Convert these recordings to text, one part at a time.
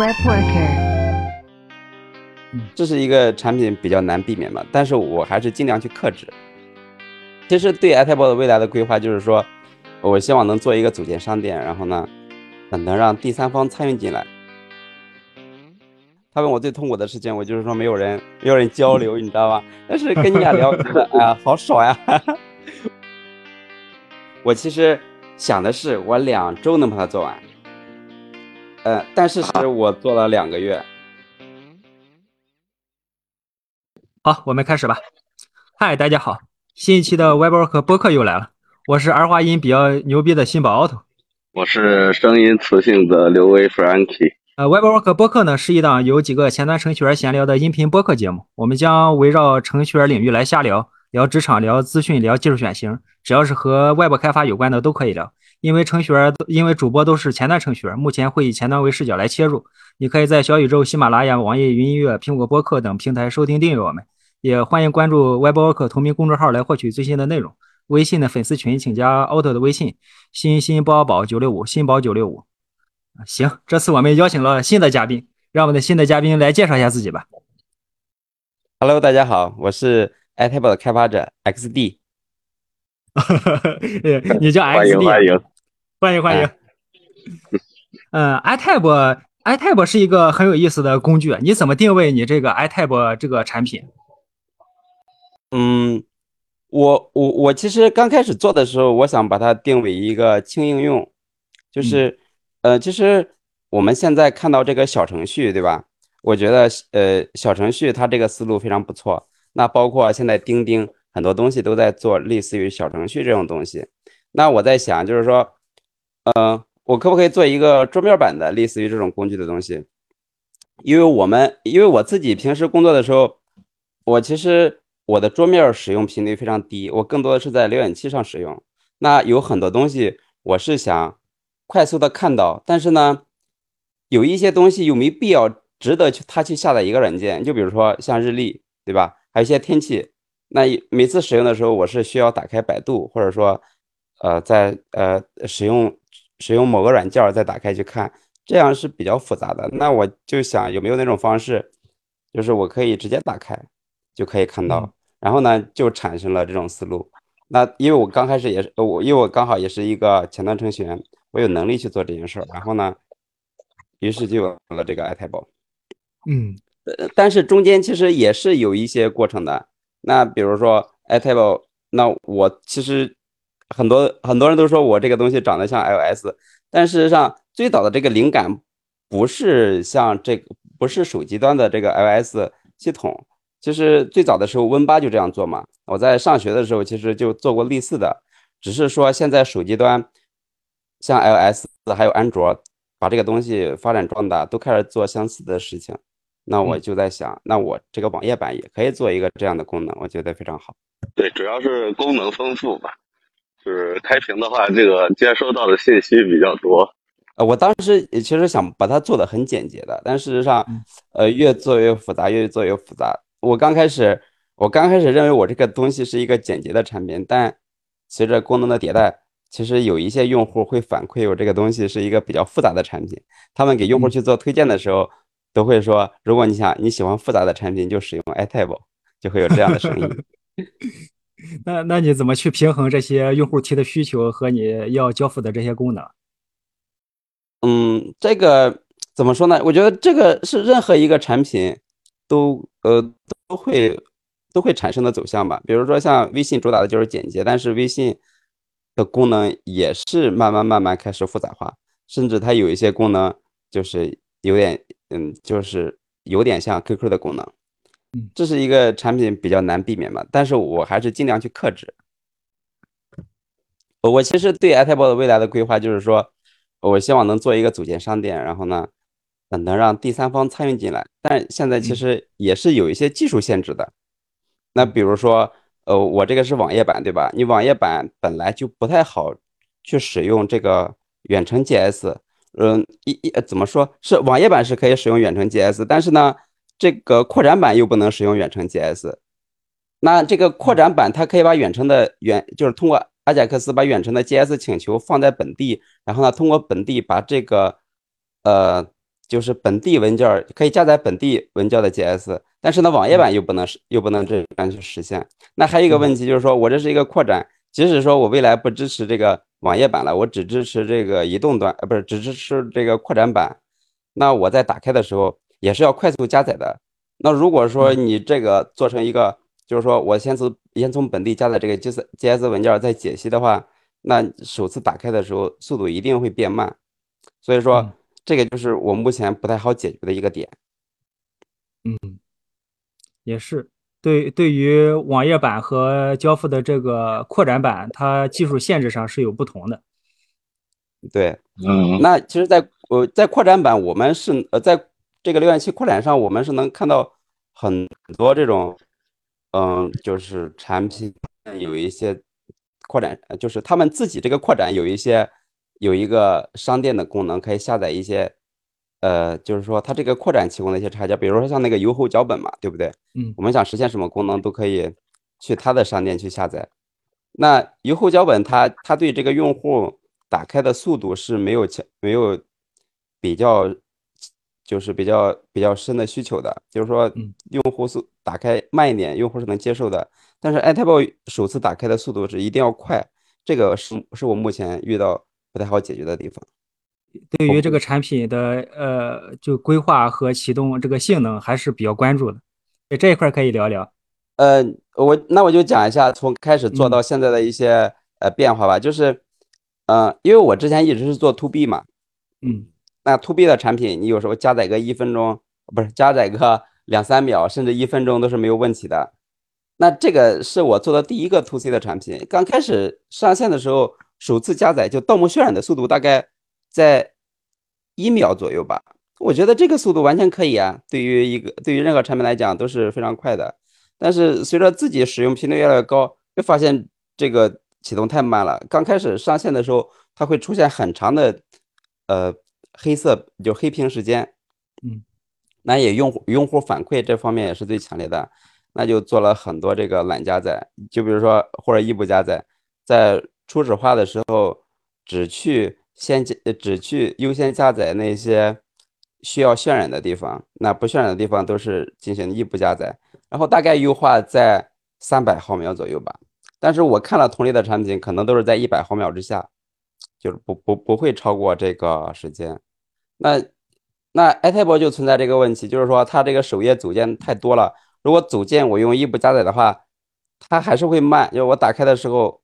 Web Worker，这是一个产品比较难避免嘛，但是我还是尽量去克制。其实对 i t a b 的未来的规划就是说，我希望能做一个组件商店，然后呢，能让第三方参与进来。他问我最痛苦的事情，我就是说没有人，没有人交流，你知道吧？但是跟你俩聊，哎呀，好爽呀！我其实想的是，我两周能把它做完。呃，但是是我做了两个月。好，我们开始吧。嗨，大家好，新一期的 WebWork 播客又来了。我是儿化音比较牛逼的新宝 Auto，我是声音磁性的刘威 Frankie。呃，WebWork 播客呢是一档由几个前端程序员闲聊的音频播客节目。我们将围绕程序员领域来瞎聊，聊职场，聊资讯，聊技术选型，只要是和 Web 开发有关的都可以聊。因为程序员，因为主播都是前端程序员，目前会以前端为视角来切入。你可以在小宇宙、喜马拉雅、网易云音乐、苹果播客等平台收听订阅我们，也欢迎关注 WebWork 同名公众号来获取最新的内容。微信的粉丝群请加 Auto 的微信：新新宝宝九六五，新宝九六五。行，这次我们邀请了新的嘉宾，让我们的新的嘉宾来介绍一下自己吧。Hello，大家好，我是 iTab 的开发者 XD。你叫 XD？欢迎欢迎。欢迎欢迎。嗯，iTab iTab 是一个很有意思的工具，你怎么定位你这个 iTab 这个产品？嗯，我我我其实刚开始做的时候，我想把它定为一个轻应用，就是呃，其实我们现在看到这个小程序，对吧？我觉得呃，小程序它这个思路非常不错。那包括现在钉钉很多东西都在做类似于小程序这种东西。那我在想，就是说。嗯，我可不可以做一个桌面版的类似于这种工具的东西？因为我们，因为我自己平时工作的时候，我其实我的桌面使用频率非常低，我更多的是在浏览器上使用。那有很多东西我是想快速的看到，但是呢，有一些东西又没必要值得去他去下载一个软件。就比如说像日历，对吧？还有一些天气，那每次使用的时候，我是需要打开百度，或者说，呃，在呃使用。使用某个软件再打开去看，这样是比较复杂的。那我就想有没有那种方式，就是我可以直接打开就可以看到，然后呢就产生了这种思路。那因为我刚开始也是我，因为我刚好也是一个前端程序员，我有能力去做这件事儿。然后呢，于是就有了这个 iTable。嗯，但是中间其实也是有一些过程的。那比如说 iTable，那我其实。很多很多人都说我这个东西长得像 iOS，但事实上最早的这个灵感不是像这个，不是手机端的这个 iOS 系统。其实最早的时候 Win 八就这样做嘛。我在上学的时候其实就做过类似的，只是说现在手机端像 iOS 还有安卓把这个东西发展壮大，都开始做相似的事情。那我就在想，那我这个网页版也可以做一个这样的功能，我觉得非常好。对，主要是功能丰富吧。就是开屏的话，这个接收到的信息比较多。呃，我当时也其实想把它做的很简洁的，但事实上，呃，越做越复杂，越做越复杂。我刚开始，我刚开始认为我这个东西是一个简洁的产品，但随着功能的迭代，其实有一些用户会反馈我这个东西是一个比较复杂的产品。他们给用户去做推荐的时候，都会说，如果你想你喜欢复杂的产品，就使用 iTable，就会有这样的声音。那那你怎么去平衡这些用户提的需求和你要交付的这些功能？嗯，这个怎么说呢？我觉得这个是任何一个产品都呃都会都会产生的走向吧。比如说像微信主打的就是简洁，但是微信的功能也是慢慢慢慢开始复杂化，甚至它有一些功能就是有点嗯，就是有点像 QQ 的功能。这是一个产品比较难避免吧，但是我还是尽量去克制。我其实对 iTab 的未来的规划就是说，我希望能做一个组件商店，然后呢，能让第三方参与进来。但现在其实也是有一些技术限制的。那比如说，呃，我这个是网页版，对吧？你网页版本来就不太好去使用这个远程 JS。嗯，一一怎么说是网页版是可以使用远程 JS，但是呢？这个扩展版又不能使用远程 JS，那这个扩展版它可以把远程的远，就是通过阿贾克斯把远程的 JS 请求放在本地，然后呢，通过本地把这个，呃，就是本地文件可以加载本地文件的 JS，但是呢，网页版又不能实又不能这样去实现。那还有一个问题就是说，我这是一个扩展，即使说我未来不支持这个网页版了，我只支持这个移动端，呃，不是只支持这个扩展版，那我在打开的时候也是要快速加载的。那如果说你这个做成一个，就是说我先从先从本地加载这个 G S G S 文件再解析的话，那首次打开的时候速度一定会变慢。所以说。这个就是我目前不太好解决的一个点。嗯，也是对对于网页版和交付的这个扩展版，它技术限制上是有不同的。对，嗯，那其实，在呃在扩展版，我们是呃在这个浏览器扩展上，我们是能看到很多这种，嗯，就是产品有一些扩展，就是他们自己这个扩展有一些。有一个商店的功能，可以下载一些，呃，就是说它这个扩展提供的一些插件，比如说像那个优厚脚本嘛，对不对？嗯，我们想实现什么功能都可以去它的商店去下载。那优厚脚本它它对这个用户打开的速度是没有强没有比较就是比较比较深的需求的，就是说用户速打开慢一点，用户是能接受的。但是 i t a b 首次打开的速度是一定要快，这个是是我目前遇到。不太好解决的地方，对于这个产品的呃，就规划和启动这个性能还是比较关注的。这一块可以聊聊。呃，我那我就讲一下从开始做到现在的一些呃变化吧。就是，呃，因为我之前一直是做 to B 嘛，嗯，那 to B 的产品，你有时候加载个一分钟，不是加载个 两三秒，甚至一分钟都是没有问题的。那这个是我做的第一个 to C 的产品，刚开始上线的时候。首次加载就盗墓渲染的速度大概在一秒左右吧，我觉得这个速度完全可以啊。对于一个对于任何产品来讲都是非常快的。但是随着自己使用频率越来越高，就发现这个启动太慢了。刚开始上线的时候，它会出现很长的呃黑色就黑屏时间。嗯，那也用户用户反馈这方面也是最强烈的，那就做了很多这个懒加载，就比如说或者异步加载，在。初始化的时候，只去先只去优先加载那些需要渲染的地方，那不渲染的地方都是进行异步加载，然后大概优化在三百毫秒左右吧。但是我看了同类的产品，可能都是在一百毫秒之下，就是不不不会超过这个时间。那那 i t a b 就存在这个问题，就是说它这个首页组件太多了，如果组件我用异步加载的话，它还是会慢，就我打开的时候。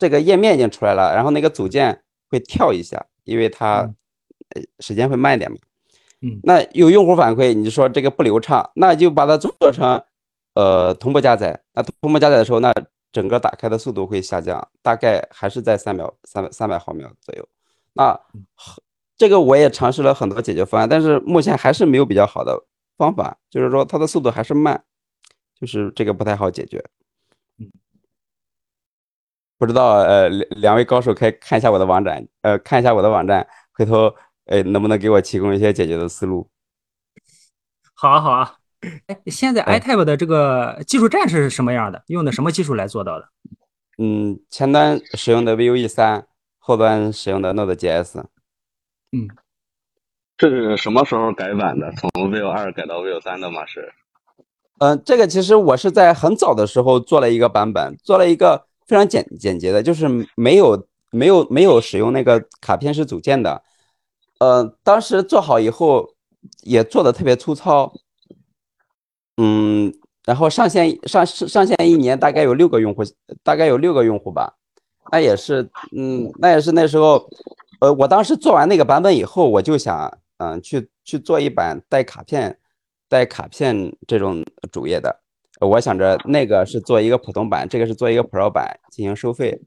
这个页面已经出来了，然后那个组件会跳一下，因为它呃时间会慢一点嘛。嗯，那有用户反馈，你说这个不流畅，那就把它做成呃同步加载。那同步加载的时候，那整个打开的速度会下降，大概还是在三秒三百三百毫秒左右。那这个我也尝试了很多解决方案，但是目前还是没有比较好的方法，就是说它的速度还是慢，就是这个不太好解决。不知道，呃，两两位高手可以看一下我的网站，呃，看一下我的网站，回头，呃，能不能给我提供一些解决的思路？好啊，好啊。哎，现在 iTab 的这个技术栈是什么样的？用的什么技术来做到的？嗯，前端使用的 Vue 三，后端使用的 Node.js。嗯，这是什么时候改版的？从 Vue 二改到 Vue 三的吗？是？嗯，这个其实我是在很早的时候做了一个版本，做了一个。非常简简洁的，就是没有没有没有使用那个卡片式组件的，呃，当时做好以后也做的特别粗糙，嗯，然后上线上上线一年大概有六个用户，大概有六个用户吧，那也是，嗯，那也是那时候，呃，我当时做完那个版本以后，我就想，嗯，去去做一版带卡片带卡片这种主页的。我想着那个是做一个普通版，这个是做一个 Pro 版进行收费。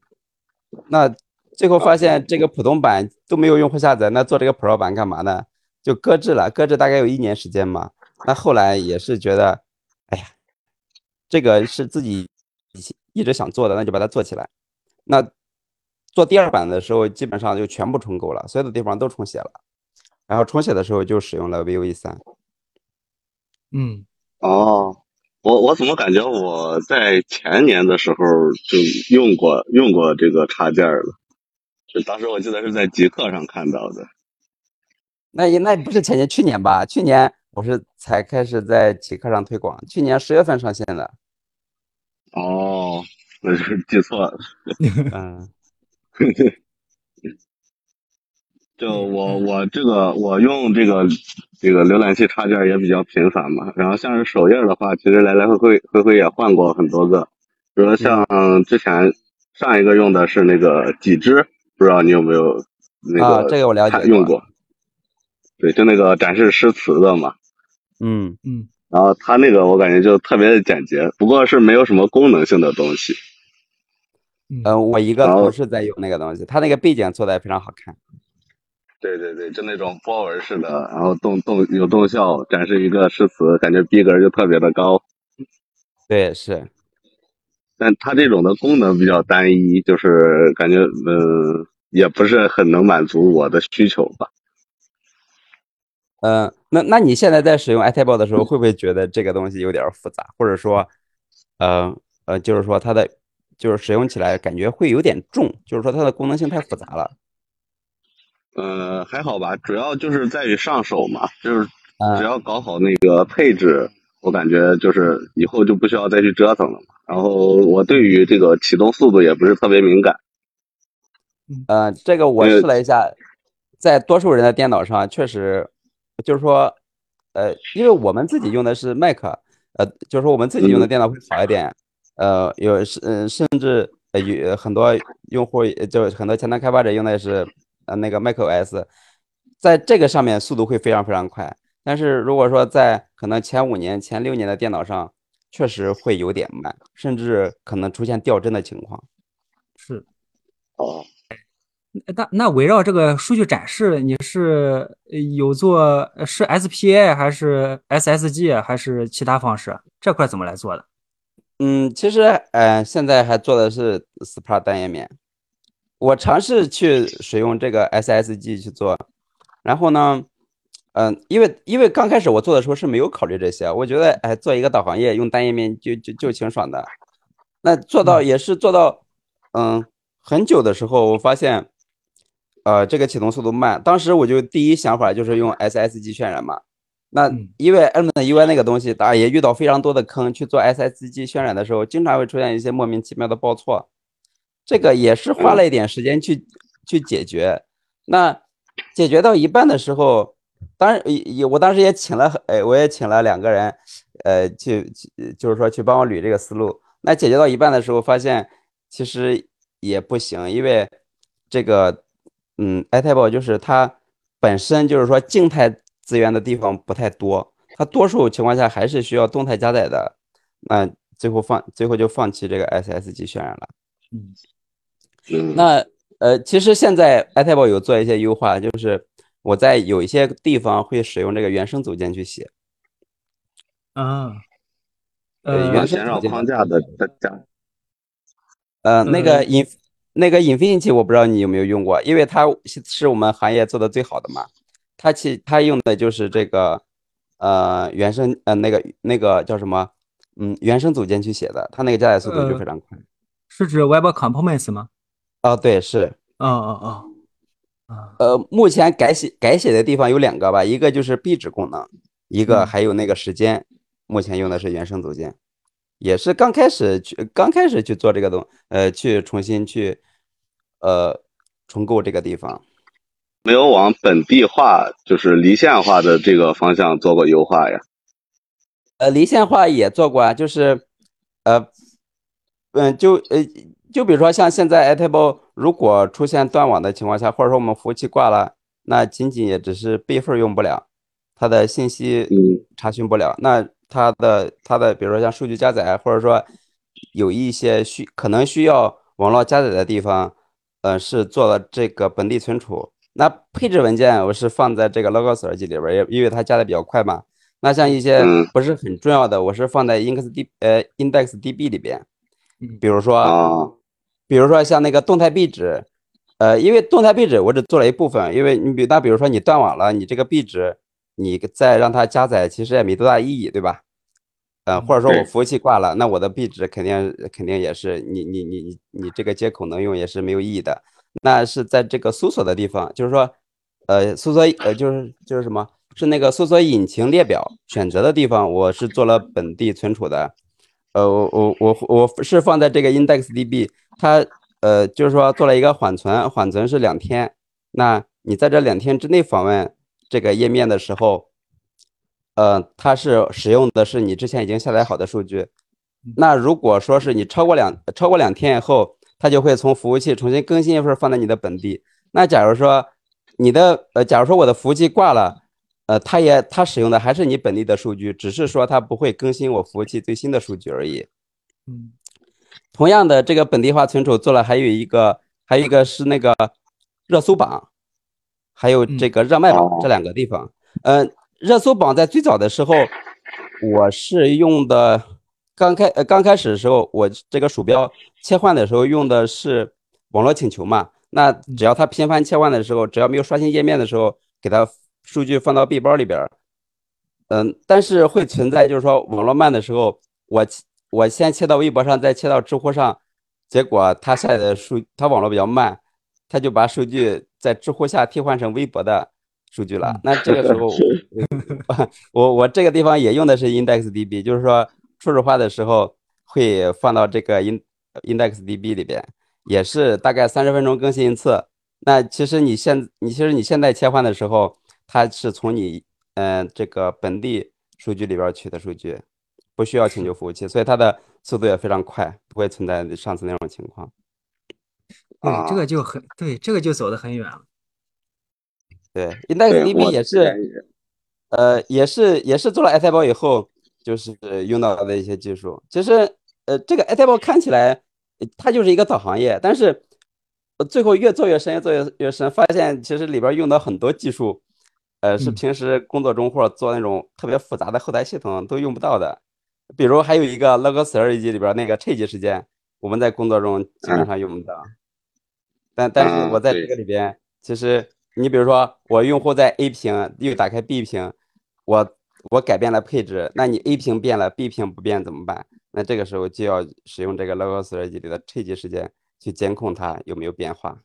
那最后发现这个普通版都没有用户下载，那做这个 Pro 版干嘛呢？就搁置了，搁置大概有一年时间嘛。那后来也是觉得，哎呀，这个是自己一直想做的，那就把它做起来。那做第二版的时候，基本上就全部重构了，所有的地方都重写了。然后重写的时候就使用了 Vue 三。嗯，哦。我我怎么感觉我在前年的时候就用过用过这个插件了？就当时我记得是在极客上看到的。那也那不是前年，去年吧？去年我是才开始在极客上推广，去年十月份上线的。哦，那是记错了。嗯，就我我这个我用这个这个浏览器插件也比较频繁嘛，然后像是首页的话，其实来来回回回回也换过很多个，比如像之前上一个用的是那个几只，不知道你有没有那啊，个这个我了解用过。对，就那个展示诗词的嘛。嗯嗯，然后它那个我感觉就特别的简洁，不过是没有什么功能性的东西。呃，我一个同事在用那个东西，他那个背景做的也非常好看。对对对，就那种波纹式的，然后动动有动效，展示一个诗词，感觉逼格就特别的高。对，是。但它这种的功能比较单一，就是感觉嗯，也不是很能满足我的需求吧。嗯，那那你现在在使用 iTable 的时候，会不会觉得这个东西有点复杂，或者说，呃呃，就是说它的就是使用起来感觉会有点重，就是说它的功能性太复杂了。呃，还好吧，主要就是在于上手嘛，就是嗯只要搞好那个配置，我感觉就是以后就不需要再去折腾了嘛。然后我对于这个启动速度也不是特别敏感。呃，这个我呃试了一下，在多数人的电脑上确实，就是说，呃，因为我们自己用的是 Mac，呃，就是说我们自己用的嗯电脑会好一点，呃，有是嗯，甚至呃有很多用户呃就很多前端开发者用的是呃那个 macOS，在这个上面速度会非常非常快，但是如果说在可能前五年、前六年的电脑上，确实会有点慢，甚至可能出现掉帧的情况。是。哦，那那围绕这个数据展示，你是呃有做呃是 SPA 还是 SSG 还是其他方式？这块怎么来做的？嗯，其实呃，现在还做的是 Sprat 单页面。我尝试去使用这个 SSG 去做，然后呢，嗯、因为因为刚开始我做的时候是没有考虑这些，我觉得哎，做一个导航页用单页面就就就挺爽的。那做到也是做到，嗯，很久的时候，我发现，呃，这个启动速度慢。当时我就第一想法就是用 SSG 渲染嘛。那嗯因为 Element UI 那个东西，大家也遇到非常多的坑。去做 SSG 渲染的时候，经常会出现一些莫名其妙的报错，这个也是花了一点时间去去解决。那解决到一半的时候，当然也也我当时也请了，哎，我也请了两个人，呃，去去就是说去帮我捋这个思路。那解决到一半的时候，发现其实也不行，因为这个，嗯，iTable 就是它本身就是说静态资源的地方不太多，它多数情况下还是需要动态加载的。那最后放最后就放弃这个 SSG 渲染了。嗯嗯，那呃，其实现在 iTable 有做一些优化，就是我在有一些地方会使用这个原生组件去写。啊，呃呃原生绕框架的的加，呃，那个呃 in 那个 Infinity 我不知道你有没有用过，因为它是是我们行业做的最好的嘛。它其它用的就是这个呃原生呃那个那个叫什么嗯原生组件去写的，它那个加载速度就呃非常快。是指 Web Components 吗？哦，对，是。哦哦哦，啊，呃，目前改写改写的地方有两个吧，一个就是壁纸功能，一个嗯还有那个时间，目前用的是原生组件，也是刚开始去刚开始去做这个东，呃，去重新去呃重构这个地方。没有往本地化，就是离线化的这个方向做过优化呀。呃，离线化也做过啊，就是呃嗯，就呃就比如说像现在 Airtable 如果出现断网的情况下，或者说我们服务器挂了，那仅仅也只是备份用不了，它的信息嗯查询不了。那它的它的比如说像数据加载，或者说有一些需可能需要网络加载的地方，呃，是做了这个本地存储。那配置文件我是放在这个 Logos 耳机里边儿，也因为它加的比较快嘛。那像一些嗯不是很重要的，我是放在 IndexD 呃 IndexDB 里边嗯，比如说。啊，比如说像那个动态壁纸，呃，因为动态壁纸我只做了一部分，因为你比那比如说你断网了，你这个壁纸你再让它加载，其实也没多大意义，对吧？呃，或者说我服务器挂了，那我的壁纸肯定肯定也是你你你你你这个接口能用也是没有意义的。那是在这个搜索的地方，就是说，呃搜索呃就是就是什么是那个搜索引擎列表选择的地方，我是做了本地存储的。呃，我我我我是放在这个 IndexedDB，它呃就是说做了一个缓存，缓存是两天。那你在这两天之内访问这个页面的时候，呃，它是使用的是你之前已经下载好的数据。那如果说是你超过两超过两天以后，它就会从服务器重新更新一份放在你的本地。那假如说你的呃，假如说我的服务器挂了。呃，它也它使用的还是你本地的数据，只是说它不会更新我服务器最新的数据而已。嗯，同样的，这个本地化存储做了，还有一个，还有一个是那个热搜榜，还有这个热卖榜这两个地方。嗯，热搜榜在最早的时候，我是用的，刚开呃刚开始的时候，我这个鼠标切换的时候用的是网络请求嘛。那只要它频繁切换的时候，只要没有刷新页面的时候，给它。数据放到 B 包里边嗯，但是会存在，就是说网络慢的时候，我我先切到微博上，再切到知乎上，结果他下载的数，他网络比较慢，他就把数据在知乎下替换成微博的数据了。那这个时候，我 我这个地方也用的是 IndexedDB，就是说初始化的时候会放到这个 In IndexedDB 里边，也是大概三十分钟更新一次。那其实你现你其实你现在切换的时候。它是从你嗯这个本地数据里边取的数据，不需要请求服务器，所以它的速度也非常快，不会存在上次那种情况。对，这个就很对，这个就走得很远了。对，IndexedDB 也是，呃，也是也是做了 Airtable 以后，就是用到的一些技术。其实，呃，这个 Airtable 看起来它就是一个导航页，但是最后越做越深，越做越越深，发现其实里边用到很多技术。呃，是平时工作中或者做那种特别复杂的后台系统都用不到的，比如还有一个 log 四二级里边那个 c 级时间，我们在工作中基本上用不到。但但是我在这个里边，其实你比如说我用户在 A 屏又打开 B 屏，我我改变了配置，那你 A 屏变了，B 屏不变怎么办？那这个时候就要使用这个 log 四二级里的 c 级时间去监控它有没有变化。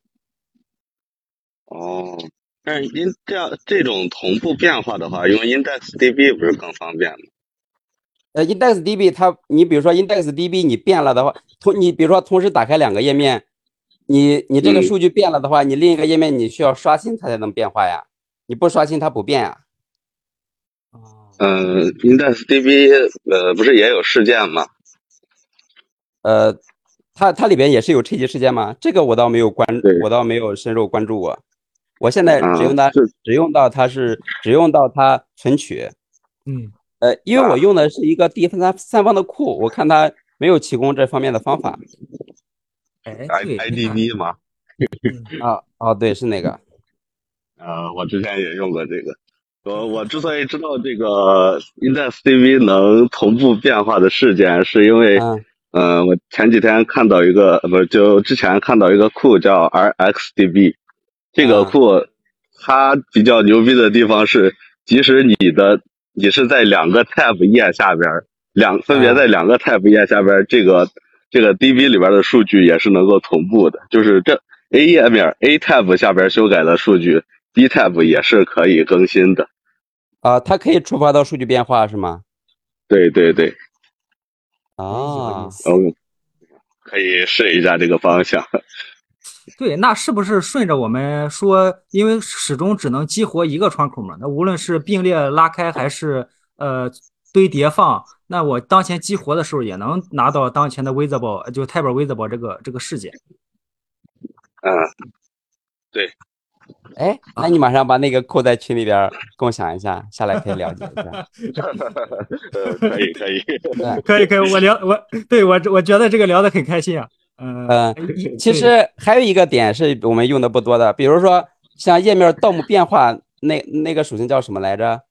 哦。但是因这样这种同步变化的话，用 IndexedDB 不是更方便吗？呃，IndexedDB 它，你比如说 IndexedDB 你变了的话，同你比如说同时打开两个页面，你你这个数据变了的话，你另一个页面你需要刷新它才能变化呀，你不刷新它不变呀。哦。嗯，IndexedDB 呃不是也有事件吗？呃，它它里边也是有拆机事件吗？这个我倒没有关，我倒没有深入关注过。我现在只用它，只用到它是只用到它存取，嗯，呃，因为我用的是一个第三三方的库，我看它没有提供这方面的方法。哎，I D B 吗？啊，哦，对，是那个。呃，我之前也用过这个。我我之所以知道这个 IndexedDB 能同步变化的事件，是因为，嗯，我前几天看到一个，不是，就之前看到一个库叫 R X D B。这个库它比较牛逼的地方是，即使你的你是在两个 tab 页下边，两分别在两个 tab 页下边，这个这个 DB 里边的数据也是能够同步的。就是这 A 页面 A tab 下边修改的数据，B tab 也是可以更新的。啊，它可以触发到数据变化是吗？对对对。啊，嗯，可以试一下这个方向。对，那是不是顺着我们说，因为始终只能激活一个窗口嘛？那无论是并列拉开还是呃堆叠放，那我当前激活的时候也能拿到当前的 visible 就 tab visible 这个这个事件。嗯，对。哎，那你马上把那个扣在群里边共享一下，下来可以了解一下。可 以可以，可以可以，我聊我对我我觉得这个聊得很开心啊。嗯，其实还有一个点是我们用的不多的，比如说像页面盗墓变化那那个属性叫什么来着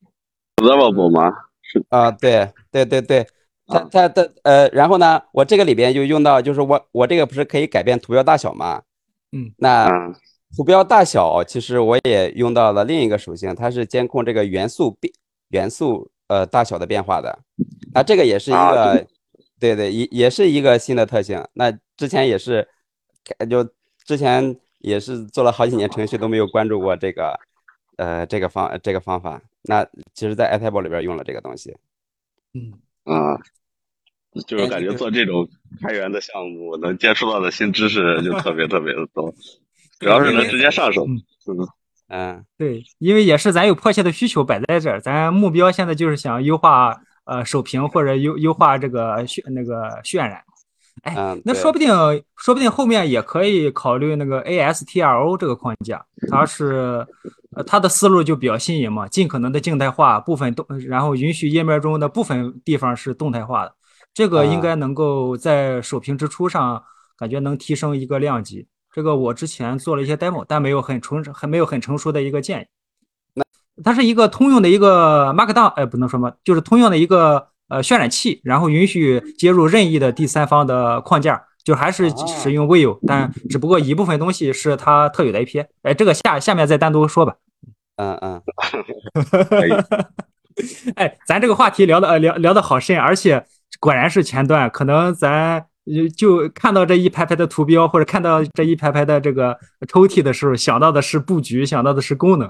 ？Observable 吗？是啊，对对对对，它它的呃，然后呢，我这个里边就用到，就是我我这个不是可以改变图标大小吗？嗯，那图标大小其实我也用到了另一个属性，它是监控这个元素变元素呃大小的变化的，那这个也是一个。对对，也也是一个新的特性。那之前也是，就之前也是做了好几年程序都没有关注过这个，呃这个方这个方法。那其实，在 a i t a b l e 里边用了这个东西。嗯啊，就是感觉做这种开源的项目，能接触到的新知识就特别 特别的多，主要是能直接上手。嗯嗯，对，因为也是咱有迫切的需求摆在这儿，咱目标现在就是想优化呃首屏或者优优化这个渲那个渲染。哎，那说不定说不定后面也可以考虑那个 ASTRO 这个框架，它是呃它的思路就比较新颖嘛，尽可能的静态化部分动，然后允许页面中的部分地方是动态化的，这个应该能够在首屏之初上感觉能提升一个量级。这个我之前做了一些 demo，但没有很成还没有很成熟的一个建议。那它是一个通用的一个 Markdown，哎，不能说嘛，就是通用的一个呃渲染器，然后允许接入任意的第三方的框架，就还是使用 Vue，但只不过一部分东西是它特有的 API。哎，这个下下面再单独说吧。嗯嗯。哎，咱这个话题聊的呃聊聊的好深，而且果然是前端，可能咱。就看到这一排排的图标，或者看到这一排排的这个抽屉的时候，想到的是布局，想到的是功能。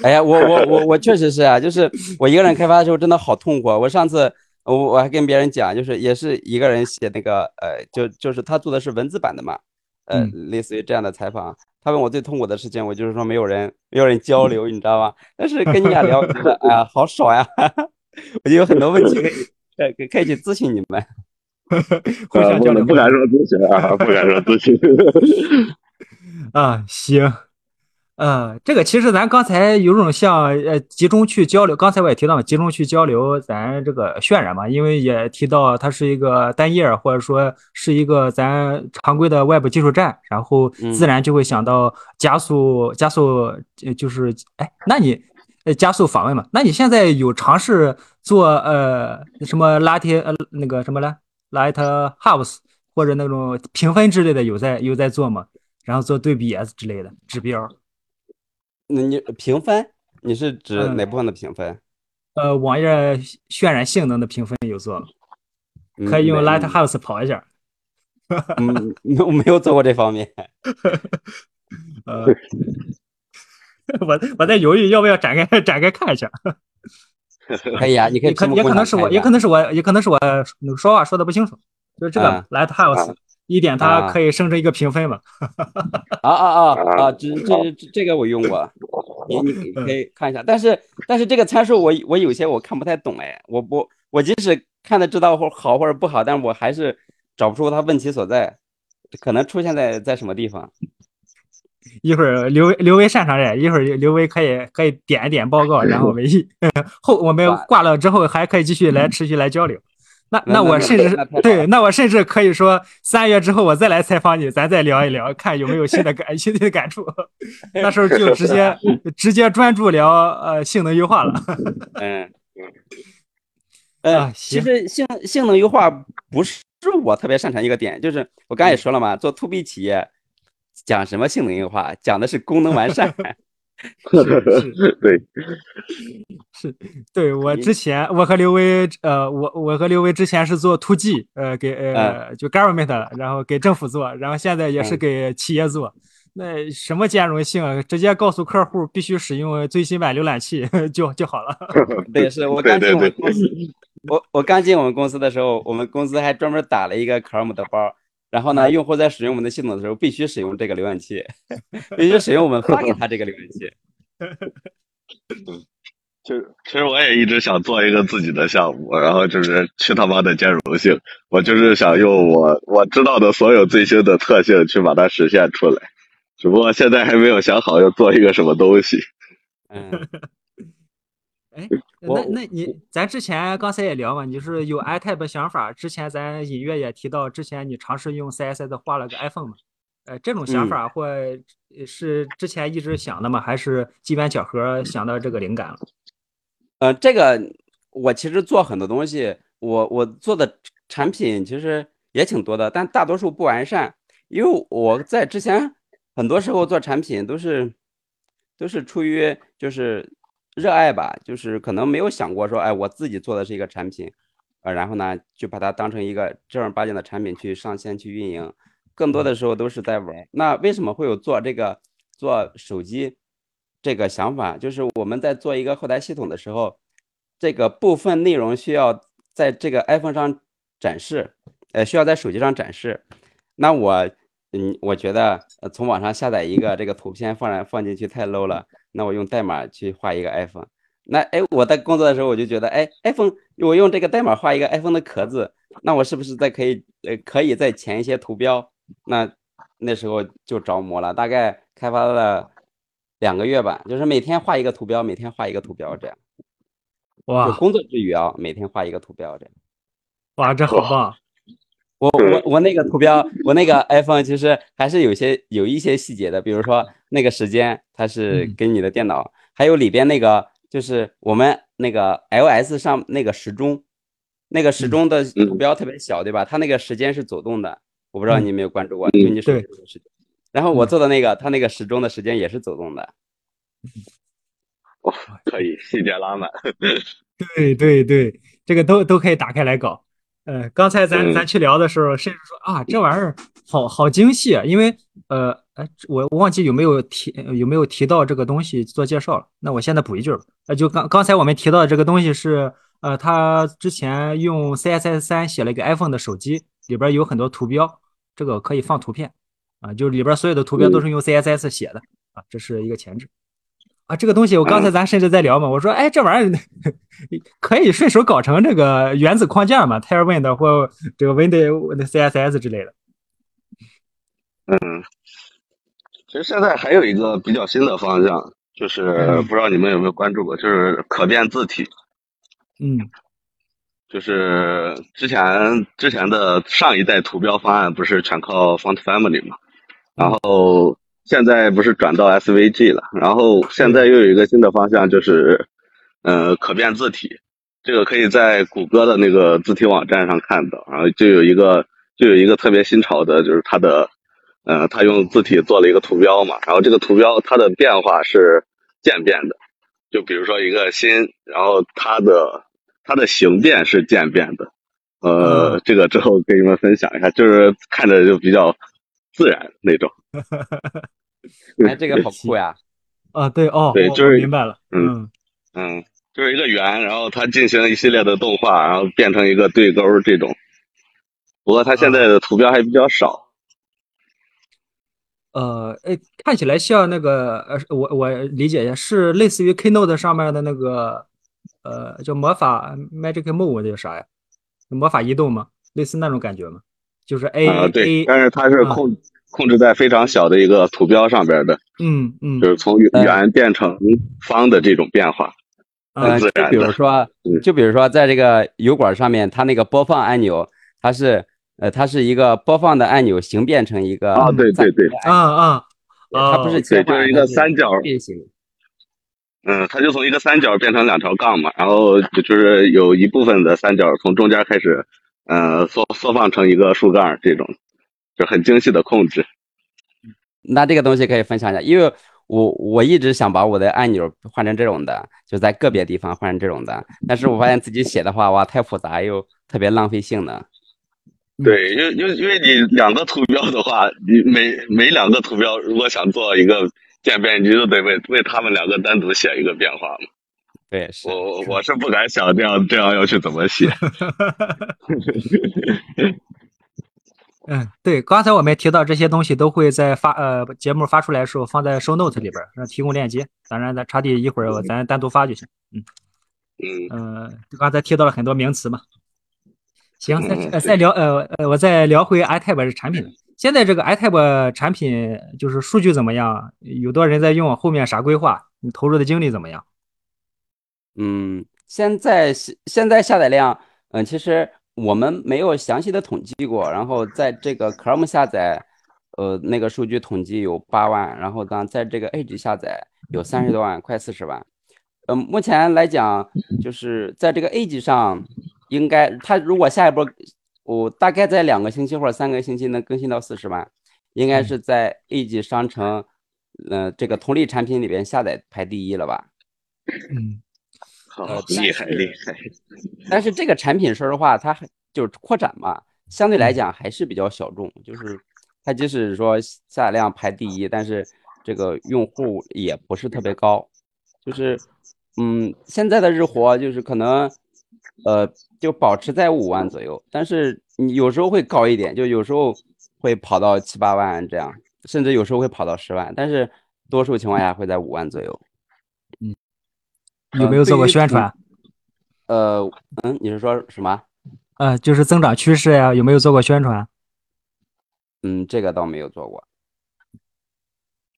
哎呀，我我我我确实是啊，就是我一个人开发的时候真的好痛苦。啊我上次我我还跟别人讲，就是也是一个人写那个呃，就就是他做的是文字版的嘛，呃，类似于这样的采访。他问我最痛苦的事情，我就是说没有人没有人交流，你知道吗？但是跟你俩聊，觉得哎呀，好爽呀！我就有很多问题可以可以可以去咨询你们。互相交流，不敢说咨询啊，不敢说咨询。啊，行，呃，这个其实咱刚才有种像呃集中去交流，刚才我也提到了集中去交流咱这个渲染嘛，因为也提到它是一个单页，或者说是一个咱常规的外部技术站，然后自然就会想到加速加速，就是哎，那你呃加速访问嘛？那你现在有尝试做呃什么拉贴呃那个什么了？Lighthouse 或者那种评分之类的有在有在做吗？然后做对比啊之类的指标。那你评分你是指哪部分的评分？呃，网页渲染性能的评分有做吗？可以用 Lighthouse 跑一下。嗯，我没有做过这方面。呃，我我在犹豫要不要展开展开看一下。可以啊，你可以可也可能是我，也可能是我，也可能是我说话说的不清楚。就是这个 Lighthouse 一点，它可以生成一个评分嘛？啊啊啊啊！这这这个我用过，你你可以看一下。但是但是这个参数我我有些我看不太懂哎，我我我即使看的知道或好或者不好，但是我还是找不出它问题所在，可能出现在在什么地方。一会儿刘刘威擅长这，一会儿刘威可以可以点一点报告，然后维系后我们 挂了之后还可以继续来持续来交流。那那我甚至对，那我甚至可以说三月之后我再来采访你，咱再聊一聊，看有没有新的感新的感触。那时候就直接 直接专注聊呃性能优化了。嗯嗯呃，其实性性能优化不是我特别擅长一个点，就是我刚才也说了嘛，做 to B 企业。讲什么性能优化？讲的是功能完善。是 是，对，是，对我之前我和刘威，呃，我我和刘威之前是做 to G，呃，给呃就 government，然后给政府做，然后现在也是给企业做。那什么兼容性啊？直接告诉客户必须使用最新版浏览器就就好了。对，是我刚进我们公司，我我刚进我们公司的时候，我们公司还专门打了一个 Chrome 的包。然后呢，用户在使用我们的系统的时候，必须使用这个浏览器，必须使用我们发给他这个浏览器。嗯，就其实我也一直想做一个自己的项目，然后就是去他妈的兼容性，我就是想用我我知道的所有最新的特性去把它实现出来，只不过现在还没有想好要做一个什么东西。嗯。哎，那那你咱之前刚才也聊嘛，你是有 iType 想法。之前咱隐约也提到，之前你尝试用 CSS 画了个 iPhone 嘛？呃，这种想法或是之前一直想的吗？还是机缘巧合想到这个灵感了？呃，这个我其实做很多东西，我我做的产品其实也挺多的，但大多数不完善，因为我在之前很多时候做产品都是都是出于就是。热爱吧，就是可能没有想过说，哎，我自己做的是一个产品，呃，然后呢，就把它当成一个正儿八经的产品去上线去运营，更多的时候都是在玩。那为什么会有做这个做手机这个想法，就是我们在做一个后台系统的时候，这个部分内容需要在这个 iPhone 上展示，呃，需要在手机上展示。那我，嗯，我觉得呃从网上下载一个这个图片放放进去太 low 了，那我用代码去画一个 iPhone。那哎，我在工作的时候我就觉得，哎，iPhone，我用这个代码画一个 iPhone 的壳子，那我是不是再可以呃可以再填一些图标？那那时候就着魔了，大概开发了两个月吧，就是每天画一个图标，每天画一个图标这样。就哇工作之余啊，每天画一个图标这样。哇，这好棒！我我我那个图标，我那个 iPhone 其实还是有些有一些细节的，比如说那个时间它是嗯跟你的电脑，还有里边那个就是我们那个 iOS 上那个时钟，那个时钟的嗯图标特别小，对吧？它那个时间是走动的，我不知道嗯你有没有关注过，就你手对机的时间。然后我做的那个，它那个时钟的时间也是走动的。哇可以细节拉满。对对对，这个都都可以打开来搞。呃，刚才咱嗯咱去聊的时候，甚至说啊，这玩意儿好好精细啊，因为呃，哎，我我忘记有没有提有没有提到这个东西做介绍了。那我现在补一句吧。呃，就刚刚才我们提到的这个东西是，呃，他之前用 CSS 三写了一个 iPhone 的手机，里边有很多图标，这个可以放图片啊，就里边所有的图标都是用 CSS 写的啊，这是一个前置。啊，这个东西我刚才咱甚至在聊嘛，我说，哎，这玩意儿 可以顺手搞成这个原子框架嘛，Tailwind 或这个 Windows 的 CSS 之类的。嗯，其实现在还有一个比较新的方向，就是嗯不知道你们有没有关注过，就是可变字体。嗯就是之前之前的上一代图标方案不是全靠 Font Family 嘛，然后现在不是转到 SVG 了，然后现在又有一个新的方向，就是呃可变字体，这个可以在谷歌的那个字体网站上看到，然后就有一个就有一个特别新潮的，就是它的呃它用字体做了一个图标嘛，然后这个图标它的变化是渐变的，就比如说一个心，然后它的它的形变是渐变的，呃，嗯。这个之后给你们分享一下，就是看着就比较自然那种。哎，这个好酷呀！啊，对哦，对就是明白了。嗯嗯嗯，就是一个圆，然后它进行一系列的动画，然后变成一个对勾这种。不过它现在的图标还比较少。呃，哎，看起来像那个呃，我我理解一下，是类似于 Keynote 上面的那个呃叫魔法 Magic Move 那叫啥呀？魔法移动吗？类似那种感觉吗？就是 A 啊，对但是它是啊控控制在非常小的一个图标上边的，嗯嗯就是从圆变成方的这种变化。啊呃，就自然比如说嗯，就比如说，在这个油管上面，它那个播放按钮，它是呃，它是一个播放的按钮形变成一个啊对对对啊暂停的按钮啊它不是哦切换，对就是一个三角变形。嗯，它就从一个三角变成两条杠嘛，然后就是有一部分的三角从中间开始，呃，缩缩放成一个树干，这种就很精细的控制。那这个东西可以分享一下，因为我我一直想把我的按钮换成这种的，就在个别地方换成这种的，但是我发现自己写的话，哇，太复杂又特别浪费性能。对，因为因为因为你两个图标的话，你每每两个图标如果想做一个渐变，你就得为为他们两个单独写一个变化嘛。对，是。我我我是不敢想这样这样要去怎么写。嗯，对，刚才我们提到这些东西都会在发呃节目发出来的时候放在 show note 里边儿，让提供链接。当然，咱插弟一会儿我咱单独发就行。嗯，嗯，刚才提到了很多名词嘛。行，再再聊呃呃，我再聊回 iTab 的产品。现在这个 iTab 产品就是数据怎么样？有多少人在用？后面啥规划？你投入的精力怎么样？嗯，现在现现在下载量，嗯，其实我们没有详细的统计过。然后在这个 Chrome 下载，呃，那个数据统计有八万，然后呢，在这个 Edge 下载有三十多万，快四十万。嗯，目前来讲，就是在这个 Edge 上，应该它如果下一波，我大概在两个星期或者三个星期能更新到四十万，应该是在 Edge 商城，呃，这个同类产品里边下载排第一了吧？嗯好呃厉害厉害。但是这个产品说实话，它还就是扩展嘛，相对来讲还是比较小众。就是它即使说下载量排第一，但是这个用户也不是特别高，就是嗯，现在的日活就是可能呃就保持在五万左右，但是你有时候会高一点，就有时候会跑到七八万这样，甚至有时候会跑到十万，但是多数情况下会在五万左右。有没有做过宣传？呃，嗯，你是说什么？呃，就是增长趋势呀，有没有做过宣传？嗯，这个倒没有做过。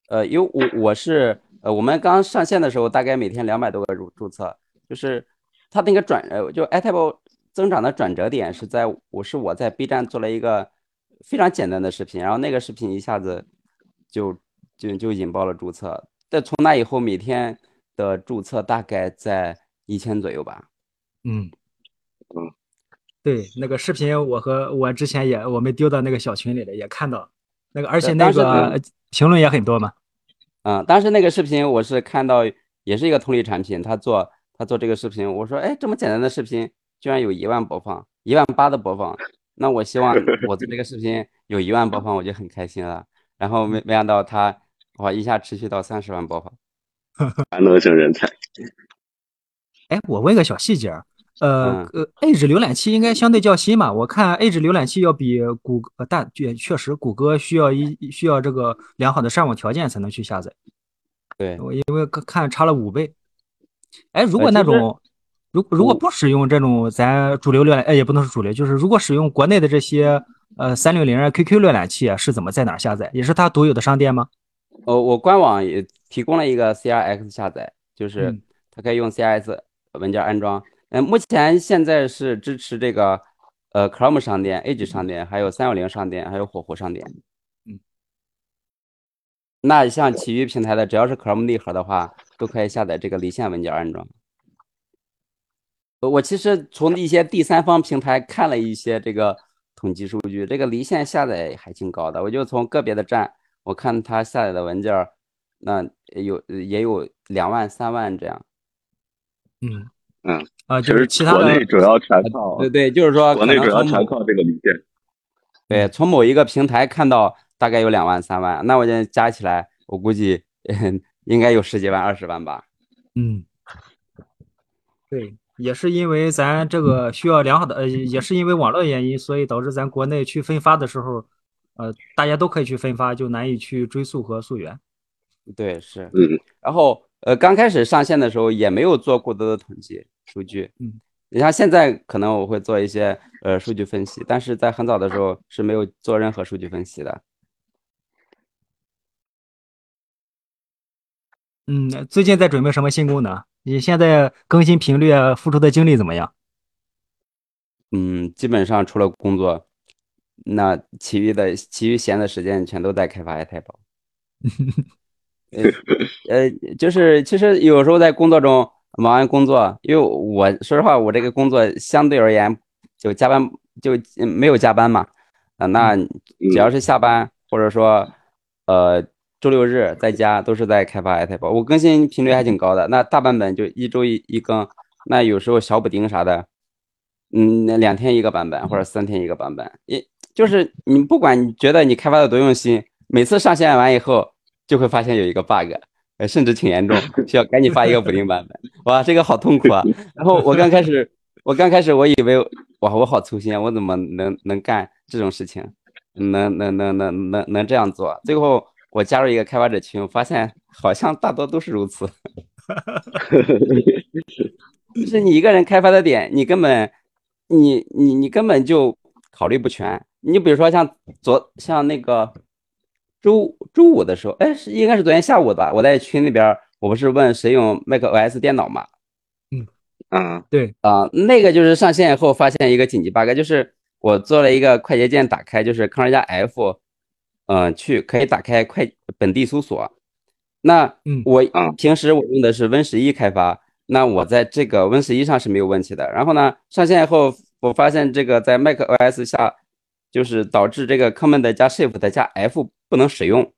呃，因为我我是呃，我们刚上线的时候，大概每天两百多个注注册，就是它那个转呃，就 Aitable 增长的转折点是在我是我在 B 站做了一个非常简单的视频，然后那个视频一下子就就就引爆了注册，但从那以后每天的注册大概在一千左右吧。嗯嗯，对，那个视频我和我之前也我们丢到那个小群里了，也看到那个，而且那个评论也很多嘛。嗯，当时那个视频我是看到也是一个同类产品，他做他做这个视频，我说哎，这么简单的视频居然有一万播放，一万八的播放，那我希望我做这个视频 有一万播放，我就很开心了。然后没没想到他哇一下持续到三十万播放，全能型人才。哎，我问个小细节儿，呃嗯呃，Edge 浏览器应该相对较新嘛？我看 Edge 浏览器要比谷歌，呃但确确实谷歌需要一需要这个良好的上网条件才能去下载。对，我因为看看差了五倍。哎，如果那种，如如果不使用这种咱主流浏览，哎，也不能是主流，就是如果使用国内的这些呃三六零啊、QQ 浏览器啊，是怎么在哪儿下载？也是它独有的商店吗？呃，我官网也提供了一个 CRX 下载，就是嗯它可以用 CRX 文件安装。嗯、目前现在是支持这个呃 Chrome 商店、Edge 商店，还有三六零商店，还有火狐商店。嗯，那像其余平台的，只要是 Chrome 内核的话，都可以下载这个离线文件安装。呃我其实从一些第三方平台看了一些这个统计数据，这个离线下载还挺高的。我就从个别的站，我看它下载的文件儿，那有也有两万、三万这样。嗯嗯啊，就是其他国内的主要全靠对对，就是说国内主要全靠这个离线。对从某一个平台看到大概有两万、三万，那我就加起来，我估计 应该有十几万、二十万吧。嗯，对，也是因为咱这个需要良好的，呃，也是因为网络原因，所以导致咱国内去分发的时候，呃，大家都可以去分发，就难以去追溯和溯源。对，是。嗯，然后呃，刚开始上线的时候也没有做过多的统计数据。嗯，你像现在可能我会做一些呃数据分析，但是在很早的时候是没有做任何数据分析的。嗯，最近在准备什么新功能？你现在更新频率啊，付出的精力怎么样？嗯，基本上除了工作，那其余的其余闲的时间全都在开发 iTable。呃呃，就是其实有时候在工作中忙完工作，因为我说实话，我这个工作相对而言就加班就嗯没有加班嘛，啊、那只要是下班或者说呃周六日在家都是在开发 iTable，我更新频率还挺高的，那大版本就一周一一更，那有时候小补丁啥的，嗯，那两天一个版本或者三天一个版本，也就是你不管你觉得你开发的多用心，每次上线完以后就会发现有一个 bug，呃，甚至挺严重，需要赶紧发一个补丁版本。哇，这个好痛苦啊！然后我刚开始，我刚开始我以为哇，我好粗心，我怎么能能干这种事情，能能能能能能这样做？最后我加入一个开发者群，我发现好像大多都是如此。就是你一个人开发的点，你根本，你你你根本就考虑不全。你比如说像昨像那个周周五的时候，哎，是应该是昨天下午吧，我在群里边儿，我不是问谁用 macOS 电脑嘛？啊，对，啊、那个就是上线以后发现一个紧急 bug，就是我做了一个快捷键打开，就是 Ctrl 加 F，嗯、去可以打开快本地搜索。那嗯我啊平时我用的是 Win 十一开发，那我在这个 Win 十一上是没有问题的。然后呢，上线以后我发现这个在 macOS 下，就是导致这个 Command 加 Shift 加 F 不能使用。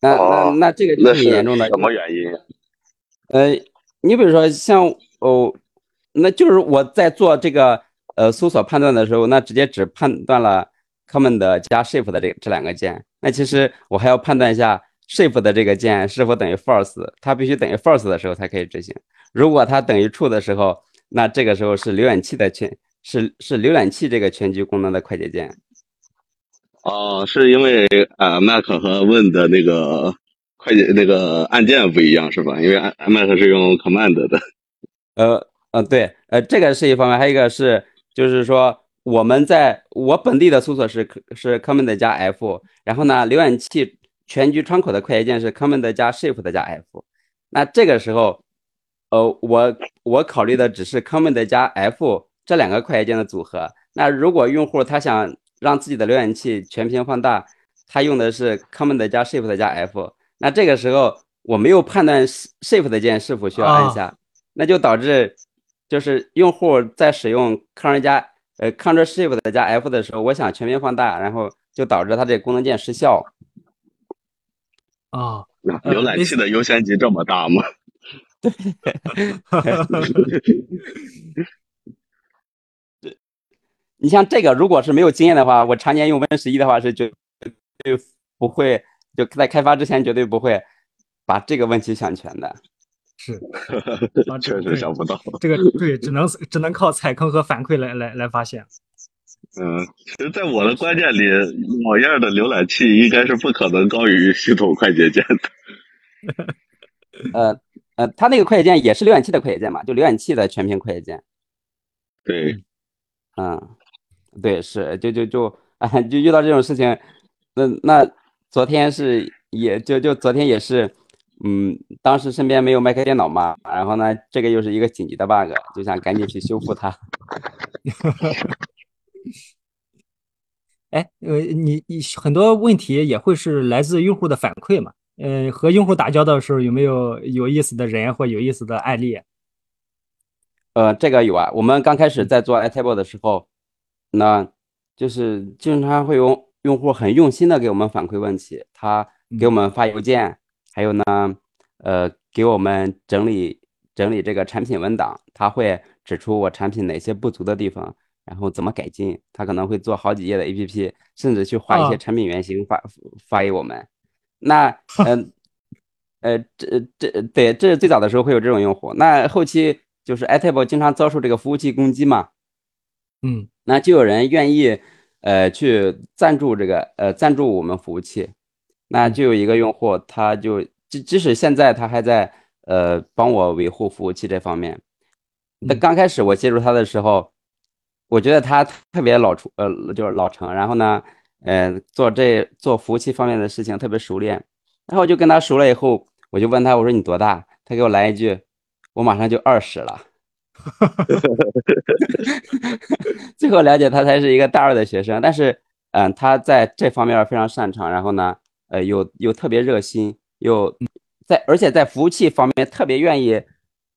那那哦那这个就那是挺严重的。什么原因？呃，你比如说像哦，那就是我在做这个呃搜索判断的时候，那直接只判断了 command 加 shift 的这这两个键。那其实我还要判断一下 shift 的这个键是否等于 false，它必须等于 false 的时候才可以执行。如果它等于 true 的时候，那这个时候是浏览器的全是是浏览器这个全局功能的快捷键。哦，是因为呃 Mac 和 Win 的那个快捷那个按键不一样是吧？因为 Mac 是用 command 的。呃呃对，呃这个是一方面，还有一个是就是说我们在我本地的搜索是是 command 加 F，然后呢浏览器全局窗口的快捷键是 command 加 shift 加 F，那这个时候。呃，我我考虑的只是 command 加 F 这两个快捷键的组合。那如果用户他想让自己的浏览器全屏放大，他用的是 command 加 shift 加 F，那这个时候我没有判断 shift 键是否需要按下，那就导致就是用户在使用 ctrl 加呃 ctrl shift 加 F 的时候，我想全屏放大，然后就导致它这功能键失效。啊，浏览器的优先级这么大吗？对，你像这个，如果是没有经验的话，我常年用 Win 十一的话，是绝对不会就在开发之前绝对不会把这个问题想全的。是，确实想不到。这个对，只能只能靠踩坑和反馈来来来发现。嗯，其实，在我的观念里，老样的浏览器应该是不可能高于系统快捷键的。呃。呃，它那个快捷键也是浏览器的快捷键嘛？就浏览器的全屏快捷键。对，嗯，对，是，就就就啊，就遇到这种事情，那那昨天是也就就昨天也是，嗯，当时身边没有 Mac 电脑嘛，然后呢，这个又是一个紧急的 bug，就想赶紧去修复它。哎，呃，你你很多问题也会是来自用户的反馈嘛？嗯，和用户打交道的时候有没有有意思的人或有意思的案例？呃，这个有啊。我们刚开始在做 iTable 的时候，那就是经常会有用户很用心的给我们反馈问题，他给我们发邮件，还有呢，呃，给我们整理整理这个产品文档，他会指出我产品哪些不足的地方，然后怎么改进。他可能会做好几页的 APP，甚至去画一些产品原型发发给我们。那嗯，呃，这这对，这是最早的时候会有这种用户。那后期就是 iTable 经常遭受这个服务器攻击嘛，嗯，那就有人愿意呃去赞助这个呃赞助我们服务器。那就有一个用户，他就即即使现在他还在呃帮我维护服务器这方面。那刚开始我接触他的时候，我觉得他特别老出呃就是老成，然后呢。呃，做这做服务器方面的事情特别熟练，然后就跟他熟了以后，我就问他，我说你多大？他给我来一句，我马上就二十了。最后了解他才是一个大二的学生，但是嗯，他在这方面非常擅长，然后呢，呃，又又特别热心，又在而且在服务器方面特别愿意，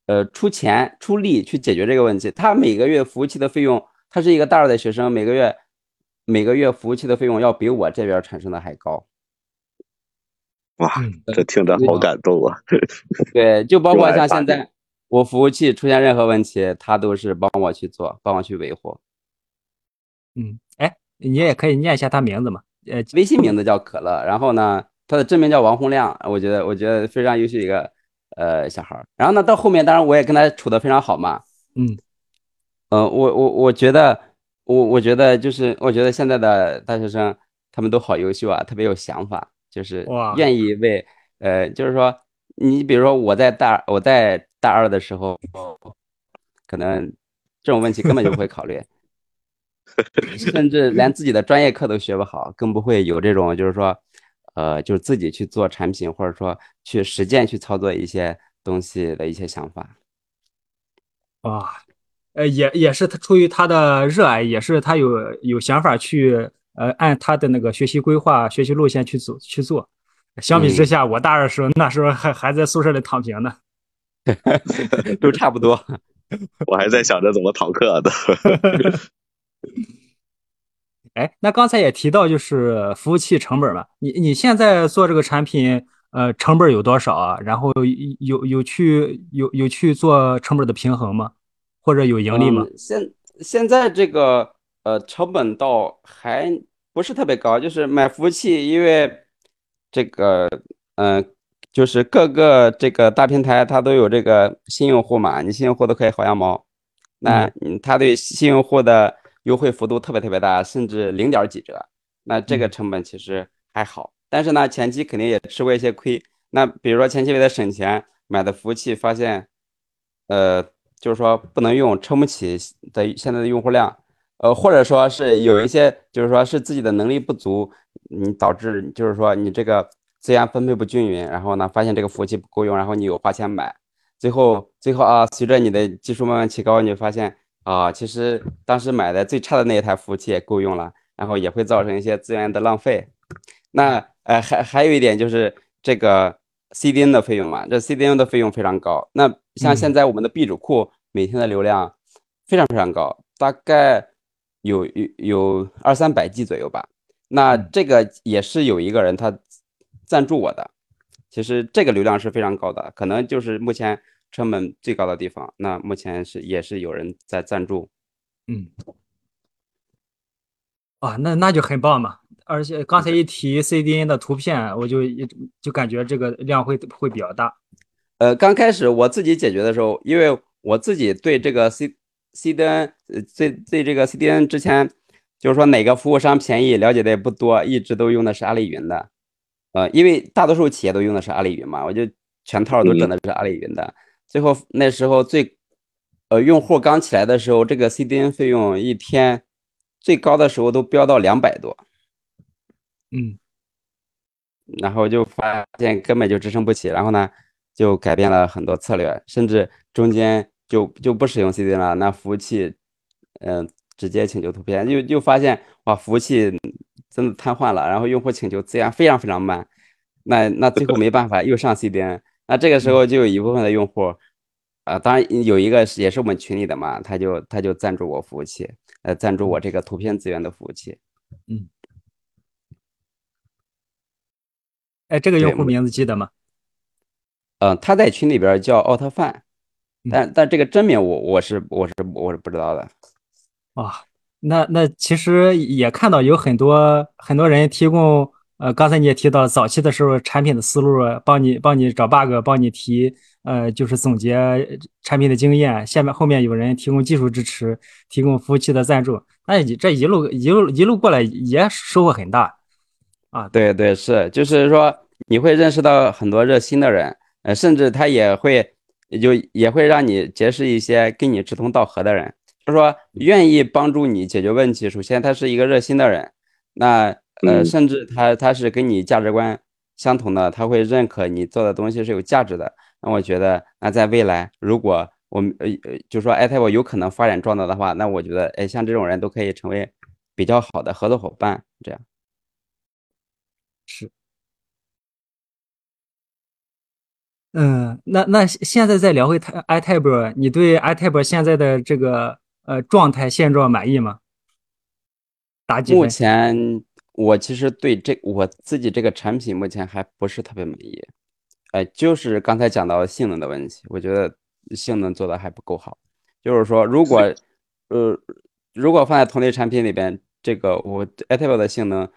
呃，出钱出力去解决这个问题。他每个月服务器的费用，他是一个大二的学生，每个月。每个月服务器的费用要比我这边产生的还高，哇，这听着好感动啊！对，就包括像现在我服务器出现任何问题，他都是帮我去做，帮我去维护。嗯，哎，你也可以念一下他名字嘛？呃，微信名字叫可乐，然后呢，他的真名叫王洪亮，我觉得我觉得非常优秀一个呃小孩儿。然后呢，到后面当然我也跟他处的非常好嘛。嗯，呃，我我我觉得。我我觉得就是，我觉得现在的大学生他们都好优秀啊，特别有想法，就是愿意为，呃，就是说，你比如说我在大我在大二的时候，可能这种问题根本就不会考虑，甚至连自己的专业课都学不好，更不会有这种就是说，呃，就是自己去做产品或者说去实践去操作一些东西的一些想法。哇。呃，也也是他出于他的热爱，也是他有有想法去呃按他的那个学习规划、学习路线去走去做。相比之下，我大二时候那时候还还在宿舍里躺平呢，都差不多。我还在想着怎么逃课的。哎，那刚才也提到就是服务器成本嘛，你你现在做这个产品，呃，成本有多少啊？然后有有去有有去做成本的平衡吗？或者有盈利吗？现现在这个呃成本倒还不是特别高，就是买服务器，因为这个，嗯、就是各个这个大平台它都有这个新用户嘛，你新用户都可以薅羊毛，那嗯，它对新用户的优惠幅度特别特别大，甚至零点几折，那这个成本其实还好，但是呢，前期肯定也吃过一些亏。那比如说前期为了省钱买的服务器，发现，呃，就是说不能用，撑不起的现在的用户量。呃，或者说是有一些，就是说是自己的能力不足，你导致就是说你这个资源分配不均匀，然后呢，发现这个服务器不够用，然后你又花钱买，最后最后啊，随着你的技术慢慢提高，你就发现啊，其实当时买的最差的那一台服务器也够用了，然后也会造成一些资源的浪费。那呃，还还有一点就是这个 CDN 的费用嘛，这 CDN 的费用非常高。那像现在我们的 B 主库每天的流量非常非常高，大概。有有有二三百 G 左右吧，那这个也是有一个人他赞助我的，其实这个流量是非常高的，可能就是目前成本最高的地方。那目前是也是有人在赞助，嗯，啊，那那就很棒嘛。而且刚才一提 CDN 的图片，我就就感觉这个量会会比较大。呃，刚开始我自己解决的时候，因为我自己对这个 C CDN 呃，对对这个 CDN 之前就是说哪个服务商便宜了解的也不多，一直都用的是阿里云的，呃，因为大多数企业都用的是阿里云嘛，我就全套都整的是阿里云的。最后那时候最呃用户刚起来的时候，这个 CDN 费用一天最高的时候都飙到两百多，嗯，然后就发现根本就支撑不起，然后呢就改变了很多策略，甚至中间。就就不使用 CDN 了，那服务器，嗯，直接请求图片，就就发现哇，服务器真的瘫痪了，然后用户请求资源非常非常慢，那那最后没办法又上 CDN，那这个时候就有一部分的用户，啊，当然有一个也是我们群里的嘛，他就他就赞助我服务器，呃，赞助我这个图片资源的服务器，嗯，哎，这个用户名字记得吗？嗯，他在群里边叫奥特范。但但这个真名我我是我是我是不知道的，啊，那那其实也看到有很多很多人提供，呃，刚才你也提到早期的时候产品的思路，帮你帮你找 bug，帮你提，呃，就是总结产品的经验。下面后面有人提供技术支持，提供服务器的赞助，那你这一路一路一路过来也收获很大，啊，对对是，就是说你会认识到很多热心的人，呃，甚至他也会。也就也会让你结识一些跟你志同道合的人，就是说愿意帮助你解决问题。首先，他是一个热心的人，那呃，甚至他他是跟你价值观相同的，他会认可你做的东西是有价值的。那我觉得，那在未来，如果我们呃呃，就说 i t a 有可能发展壮大的话，那我觉得，哎，像这种人都可以成为比较好的合作伙伴，这样是。嗯，那那现在再聊回 iTab，你对 iTab 现在的这个呃状态现状满意吗？打几目前我其实对这我自己这个产品目前还不是特别满意，哎，就是刚才讲到性能的问题，我觉得性能做的还不够好。就是说，如果呃如果放在同类产品里边，这个我 iTab 的性能，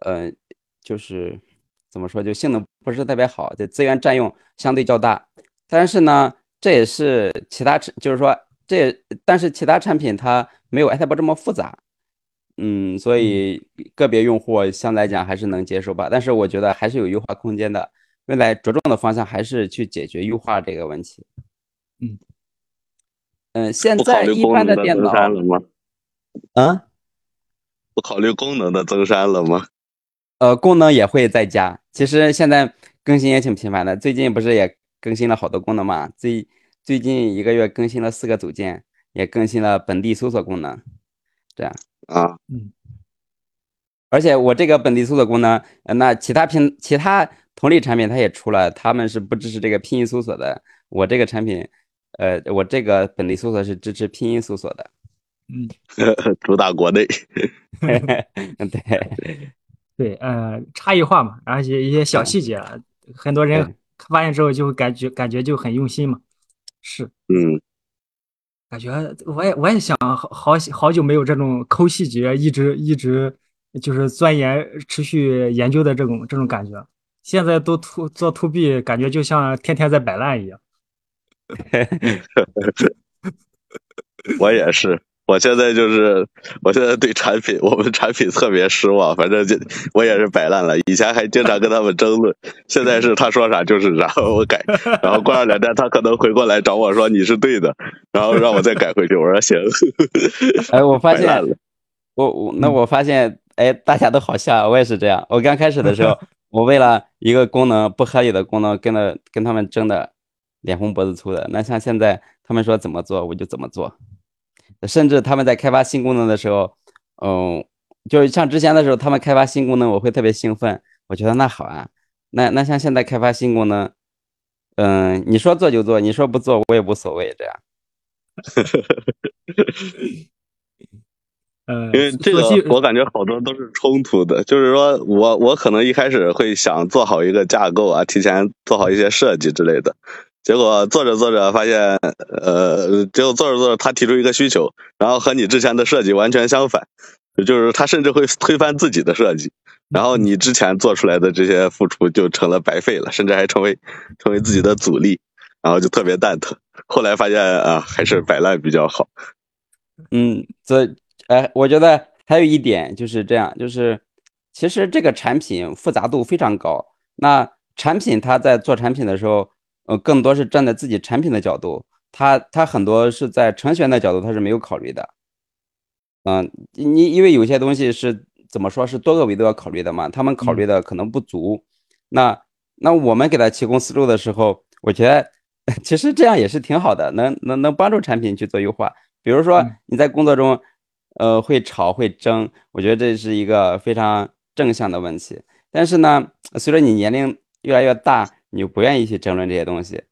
呃，就是。怎么说？就性能不是特别好，这资源占用相对较大。但是呢，这也是其他就是说这，但是其他产品它没有 iTab 这么复杂，嗯，所以个别用户相对来讲还是能接受吧。但是我觉得还是有优化空间的，未来着重的方向还是去解决优化这个问题。嗯嗯，现在一般的电脑了吗？嗯，不考虑功能的增删了吗？呃，功能也会再加。其实现在更新也挺频繁的，最近不是也更新了好多功能嘛？最最近一个月更新了四个组件，也更新了本地搜索功能，这样啊，嗯。而且我这个本地搜索功能，那其他平其他同类产品它也出了，他们是不支持这个拼音搜索的。我这个产品，呃，我这个本地搜索是支持拼音搜索的。嗯，主打国内。对。对，呃，差异化嘛，而且一些小细节，很多人发现之后就会感觉感觉就很用心嘛。是，嗯，感觉我也我也想好好好久没有这种抠细节，一直一直就是钻研、持续研究的这种这种感觉。现在都 to 做 to B，感觉就像天天在摆烂一样。我也是，我现在就是，我现在对产品，我们产品特别失望。反正就我也是摆烂了，以前还经常跟他们争论，现在是他说啥就是啥，我改。然后过上两天，他可能回过来找我说你是对的，然后让我再改回去。我说行。哎，我发现我我那我发现，哎，大家都好像，我也是这样。我刚开始的时候，我为了一个功能不合理的功能，跟了跟他们争的脸红脖子粗的。那像现在他们说怎么做，我就怎么做。甚至他们在开发新功能的时候，嗯，就是像之前的时候，他们开发新功能，我会特别兴奋，我觉得那好啊。那那像现在开发新功能，嗯，你说做就做，你说不做我也无所谓，这样。呃，因为这个我感觉好多都是冲突的，就是说我我可能一开始会想做好一个架构啊，提前做好一些设计之类的，结果做着做着发现，呃，结果做着做着他提出一个需求，然后和你之前的设计完全相反，就是他甚至会推翻自己的设计，然后你之前做出来的这些付出就成了白费了，甚至还成为成为自己的阻力，然后就特别蛋疼。后来发现啊，还是摆烂比较好。嗯，这哎，我觉得还有一点就是这样，就是其实这个产品复杂度非常高。那产品它在做产品的时候，呃，更多是站在自己产品的角度，他他很多是在程序员的角度，他是没有考虑的。嗯，你因为有些东西是怎么说是多个维度要考虑的嘛，他们考虑的可能不足。那那我们给他提供思路的时候，我觉得 其实这样也是挺好的，能能能帮助产品去做优化。比如说嗯你在工作中，呃，会吵会争，我觉得这是一个非常正向的问题。但是呢，随着你年龄越来越大，你就不愿意去争论这些东西。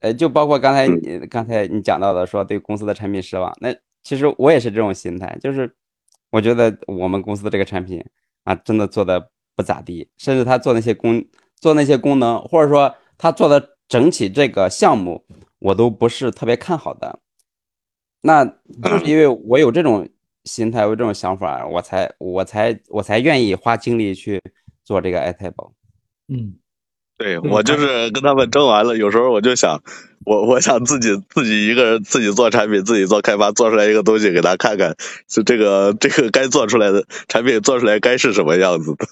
呃，就包括刚才你刚才你讲到的，说对公司的产品失望，那其实我也是这种心态，就是我觉得我们公司的这个产品啊，真的做的不咋地，甚至他做那些功做那些功能，或者说他做的整体这个项目，我都不是特别看好的。那就是因为我有这种心态，有这种想法，我才我才我才愿意花精力去做这个 iTable。嗯，对对我就是跟他们争完了，有时候我就想，我我想自己自己一个人自己做产品，自己做开发，做出来一个东西给他看看，是这个这个该做出来的产品做出来该是什么样子的。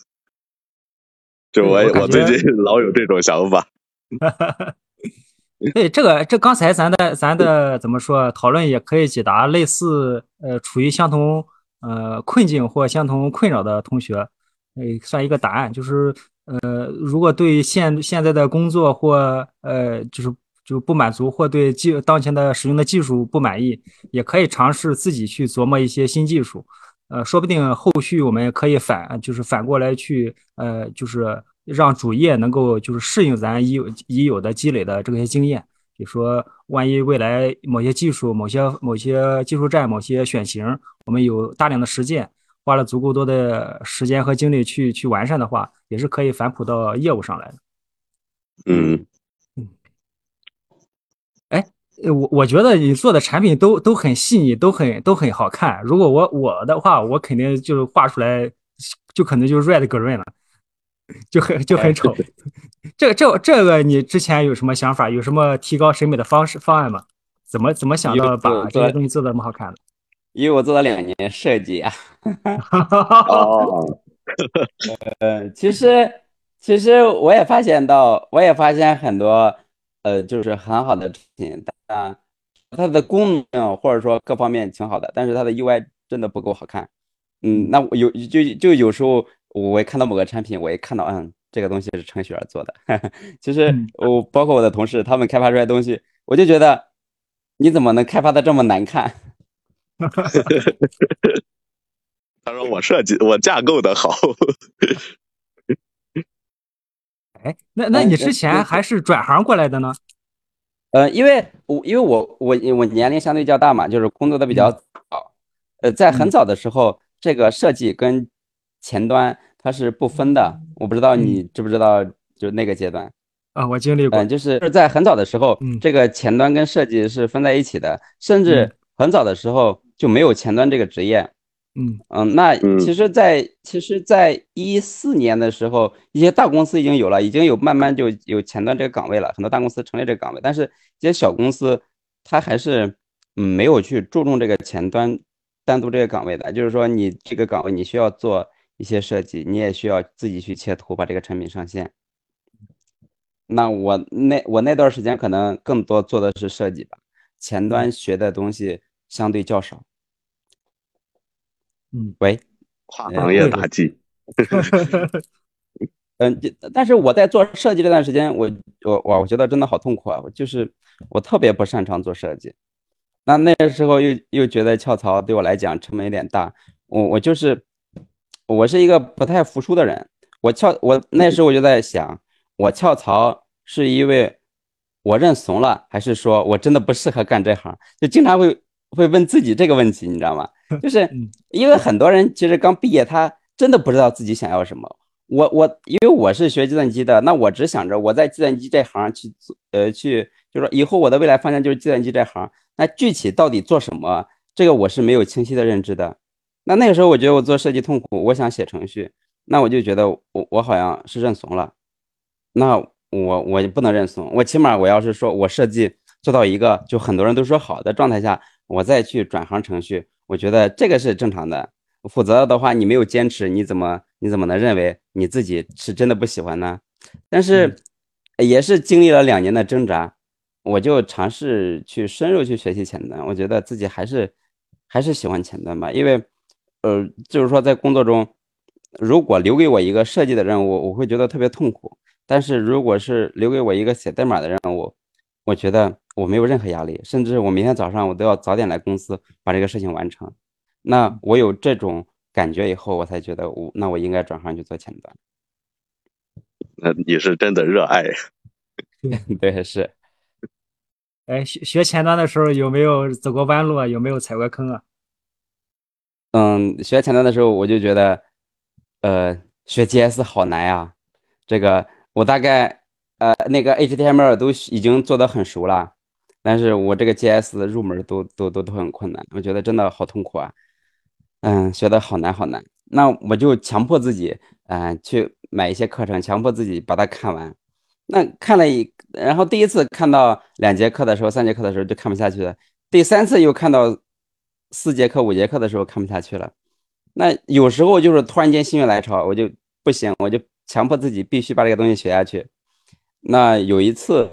就我对我我最近 老有这种想法，对这个这刚才咱的咱的怎么说讨论也可以解答类似呃处于相同呃困境或相同困扰的同学，呃算一个答案，就是呃如果对现现在的工作或呃就是就不满足或对技当前的使用的技术不满意，也可以尝试自己去琢磨一些新技术。呃，说不定后续我们可以反，就是反过来去，呃，就是让主业能够就是适应咱已有已有的积累的这些经验。比如说，万一未来某些技术、某些某些技术站、某些选型，我们有大量的实践，花了足够多的时间和精力去去完善的话，也是可以反哺到业务上来的。嗯，呃我我觉得你做的产品都都很细腻，都很都很好看。如果我我的话，我肯定就是画出来，就可能就是 red green 了，就很就很丑。这这这个你之前有什么想法？有什么提高审美的方式方案吗？怎么怎么想到把这些东西做的那么好看的？因为我做了两年设计啊，哦，呃，其实其实我也发现到，我也发现很多呃，就是很好的产品，但它的功能或者说各方面挺好的，但是它的 UI 真的不够好看。嗯，那我有就就有时候我看到某个产品，我一看到嗯，这个东西是程序员做的，其实嗯我包括我的同事，他们开发出来的东西，我就觉得你怎么能开发的这么难看？他说我设计我架构的好，哎，那那哎你呃之前还是转行过来的呢？呃，因为我因为我我我年龄相对较大嘛，就是工作的比较早，呃，在很嗯。早的时候，这个设计跟前端它是不分的，我不知道你知不知道，就那个阶段，啊，我经历。过嗯，。就是在很早的时候嗯，这个前端跟设计是分在一起的，甚至嗯。很早的时候就没有前端这个职业，嗯嗯，那嗯其实在，其实，在一四年的时候，一些大公司已经有了，已经有慢慢就有前端这个岗位了，很多大公司成立这个岗位，但是一些小公司，它还是嗯没有去注重这个前端单独这个岗位的，就是说你这个岗位你需要做一些设计，你也需要自己去切图把这个产品上线。那我那我那段时间可能更多做的是设计吧，前端学的东西相对较少。嗯，喂。跨行业打击。嗯，但是我在做设计这段时间，我我我我觉得真的好痛苦啊！我就是我特别不擅长做设计，那那个时候又又觉得跳槽对我来讲成本有点大，我我就是我是一个不太服输的人，我跳我那时候我就在想，我跳槽是因为我认怂了，还是说我真的不适合干这行？就经常会会问自己这个问题，你知道吗？就是嗯因为很多人其实刚毕业，他真的不知道自己想要什么。我我因为我是学计算机的，那我只想着我在计算机这行去做，呃，去就是说以后我的未来方向就是计算机这行。那具体到底做什么，这个我是没有清晰的认知的。那那个时候我觉得我做设计痛苦，我想写程序，那我就觉得我我好像是认怂了。那我我不能认怂，我起码我要是说我设计做到一个就很多人都说好的状态下，我再去转行程序，我觉得这个是正常的。否则的话，你没有坚持，你怎么你怎么能认为你自己是真的不喜欢呢？但是也是经历了两年的挣扎，我就尝试去深入去学习前端，我觉得自己还是还是喜欢前端吧，因为呃，就是说在工作中，如果留给我一个设计的任务，我会觉得特别痛苦；但是如果是留给我一个写代码的任务，我觉得我没有任何压力，甚至我明天早上我都要早点来公司把这个事情完成。那我有这种感觉以后，我才觉得我那我应该转行去做前端。那你是真的热爱。对，是。哎，学学前端的时候有没有走过弯路啊？有没有踩过坑啊？嗯，学前端的时候我就觉得，呃，学 GS 好难呀。这个我大概呃那个 HTML 都已经做得很熟了，但是我这个 GS 入门都都都都很困难，我觉得真的好痛苦啊。嗯，学的好难好难。那我就强迫自己，嗯、去买一些课程，强迫自己把它看完。那看了一，然后第一次看到两节课的时候，三节课的时候就看不下去了。第三次又看到四节课、五节课的时候看不下去了。那有时候就是突然间心血来潮，我就不行，我就强迫自己必须把这个东西学下去。那有一次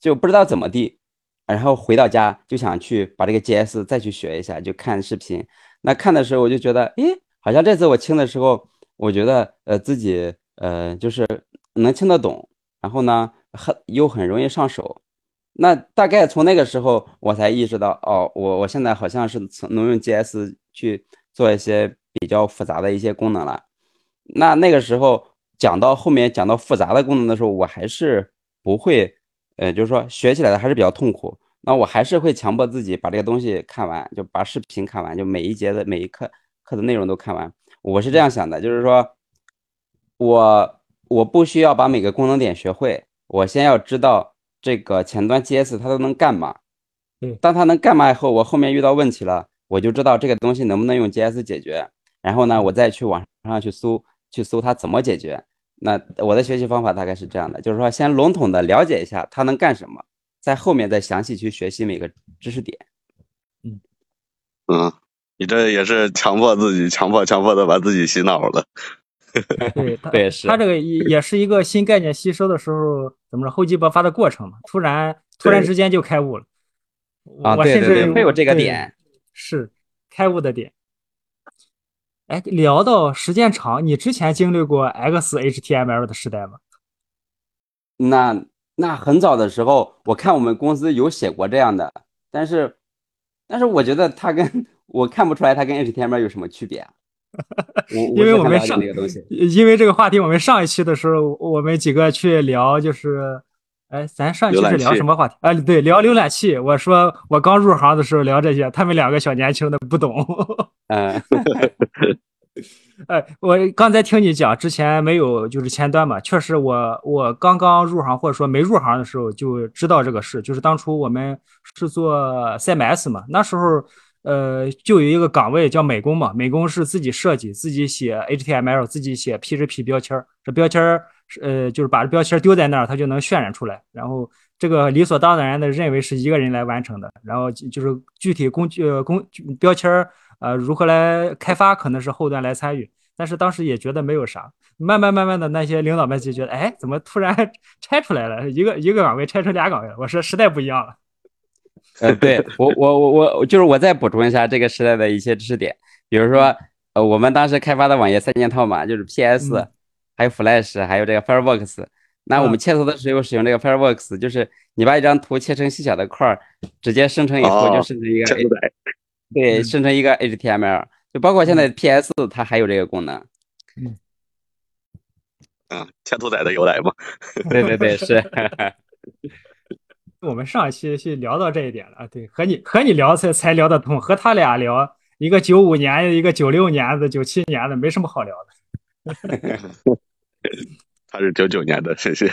就不知道怎么地，然后回到家就想去把这个 GS 再去学一下，就看视频。那看的时候我就觉得，诶，好像这次我听的时候，我觉得呃自己呃就是能听得懂，然后呢很又很容易上手。那大概从那个时候我才意识到，哦，我我现在好像是能用 GS 去做一些比较复杂的一些功能了。那那个时候讲到后面讲到复杂的功能的时候，我还是不会，呃，就是说学起来的还是比较痛苦。那我还是会强迫自己把这个东西看完，就把视频看完，就每一节的每一课课的内容都看完。我是这样想的，就是说，我我不需要把每个功能点学会，我先要知道这个前端 GS 它都能干嘛。嗯当它能干嘛以后，我后面遇到问题了，我就知道这个东西能不能用 GS 解决。然后呢，我再去网上去搜，去搜它怎么解决。那我的学习方法大概是这样的，就是说先笼统的了解一下它能干什么。在后面再详细去学习每个知识点。嗯嗯，你这也是强迫自己，强迫强迫的把自己洗脑了。对，他对是他这个也也是一个新概念吸收的时候怎么着厚积薄发的过程嘛，突然突然之间就开悟了。啊，对对我甚至对，会有这个点。是开悟的点。哎，聊到时间长，你之前经历过 XHTML 的时代吗？那那很早的时候，我看我们公司有写过这样的，但是但是我觉得它跟我看不出来它跟 HTML 有什么区别啊。我因为我们上。因为这个话题，我们上一期的时候，我们几个去聊，就是，哎，咱上一期是聊什么话题？啊，对，聊浏览器。我说我刚入行的时候聊这些，他们两个小年轻的不懂。嗯，哎，我刚才听你讲，之前没有就是前端嘛，确实我我刚刚入行或者说没入行的时候就知道这个事，就是当初我们是做 CMS 嘛，那时候呃，就有一个岗位叫美工嘛，美工是自己设计、自己写 HTML、自己写 PHP 标签儿，这标签儿呃，就是把这标签丢在那儿，它就能渲染出来。然后这个理所当然的认为是一个人来完成的，然后就是具体工具呃工标签儿呃如何来开发，可能是后端来参与。但是当时也觉得没有啥，慢慢慢慢的那些领导们就觉得，哎，怎么突然 拆出来了，一个一个岗位拆成俩岗位了？我说时代不一样了。呃，对我我我我就是我再补充一下这个时代的一些知识点，比如说，呃，我们当时开发的网页三件套嘛，就是 PS，、嗯还有 Flash，还有这个 Fireworks。那我们嗯切图的时候使用这个 Fireworks，就是你把一张图切成细小的块儿，直接生成以后哦就生成一个对，嗯生成一个 HTML，就包括现在 PS 它还有这个功能。嗯啊，千兔仔的由来嘛。对对对，是。我们上一期是聊到这一点了，啊对，和你和你聊才才聊得通，和他俩聊，一个九五年，一个九六年的，九七年的，没什么好聊的。他是九九年的，谢谢。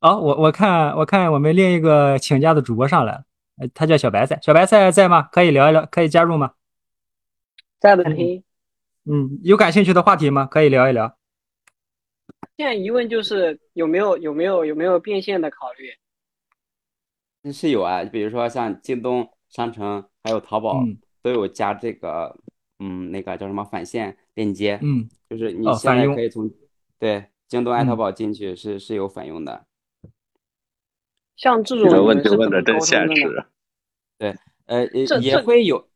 好，我我看我看我们另一个请假的主播上来了，呃他叫小白菜，小白菜在吗？可以聊一聊，可以加入吗？在的听。嗯，有感兴趣的话题吗？可以聊一聊。现在疑问就是有没有有没有有没有变现的考虑？是有啊，比如说像京东商城还有淘宝嗯都有加这个，嗯，那个叫什么返现链接，嗯就是你哦现在可以从对京东、爱淘嗯宝进去是是有返佣的。像这这个问种你们是怎题问的真么沟通的现实对？。呃，也会有，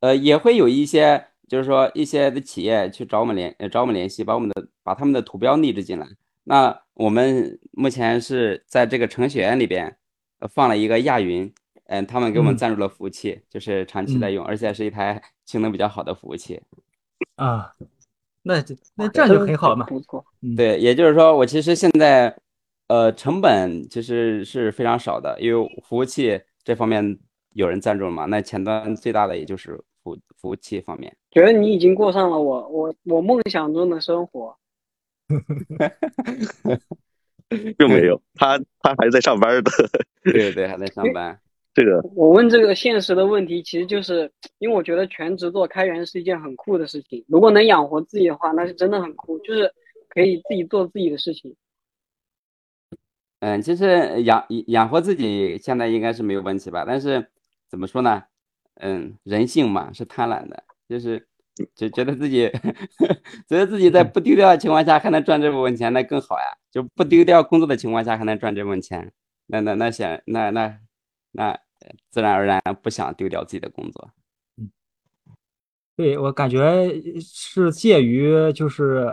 呃，也会有一些，就是说一些的企业去找我们联，呃，找我们联系，把我们的把他们的图标内置进来。那我们目前是在这个程序员里边，呃，放了一个亚云，嗯、他们给我们嗯赞助了服务器，就是长期在用，而且是一台性能比较好的服务器。啊，那就那这样就很好嘛。不错。嗯，对，也就是说，我其实现在，呃，成本其实是非常少的，因为服务器这方面有人赞助了嘛，那前端最大的也就是服服务器方面。觉得你已经过上了我我我梦想中的生活。并没有，他他还在上班的。对对对，还在上班。这个我问这个现实的问题，其实就是因为我觉得全职做开源是一件很酷的事情。如果能养活自己的话，那是真的很酷，就是可以自己做自己的事情。嗯，其实养养活自己现在应该是没有问题吧？但是怎么说呢？嗯，人性嘛是贪婪的，就是就觉得自己 觉得自己在不丢掉的情况下还能赚这部分钱，那更好呀！就不丢掉工作的情况下还能赚这部分钱，那那那显那那那自然而然不想丢掉自己的工作。嗯对，我感觉是介于就是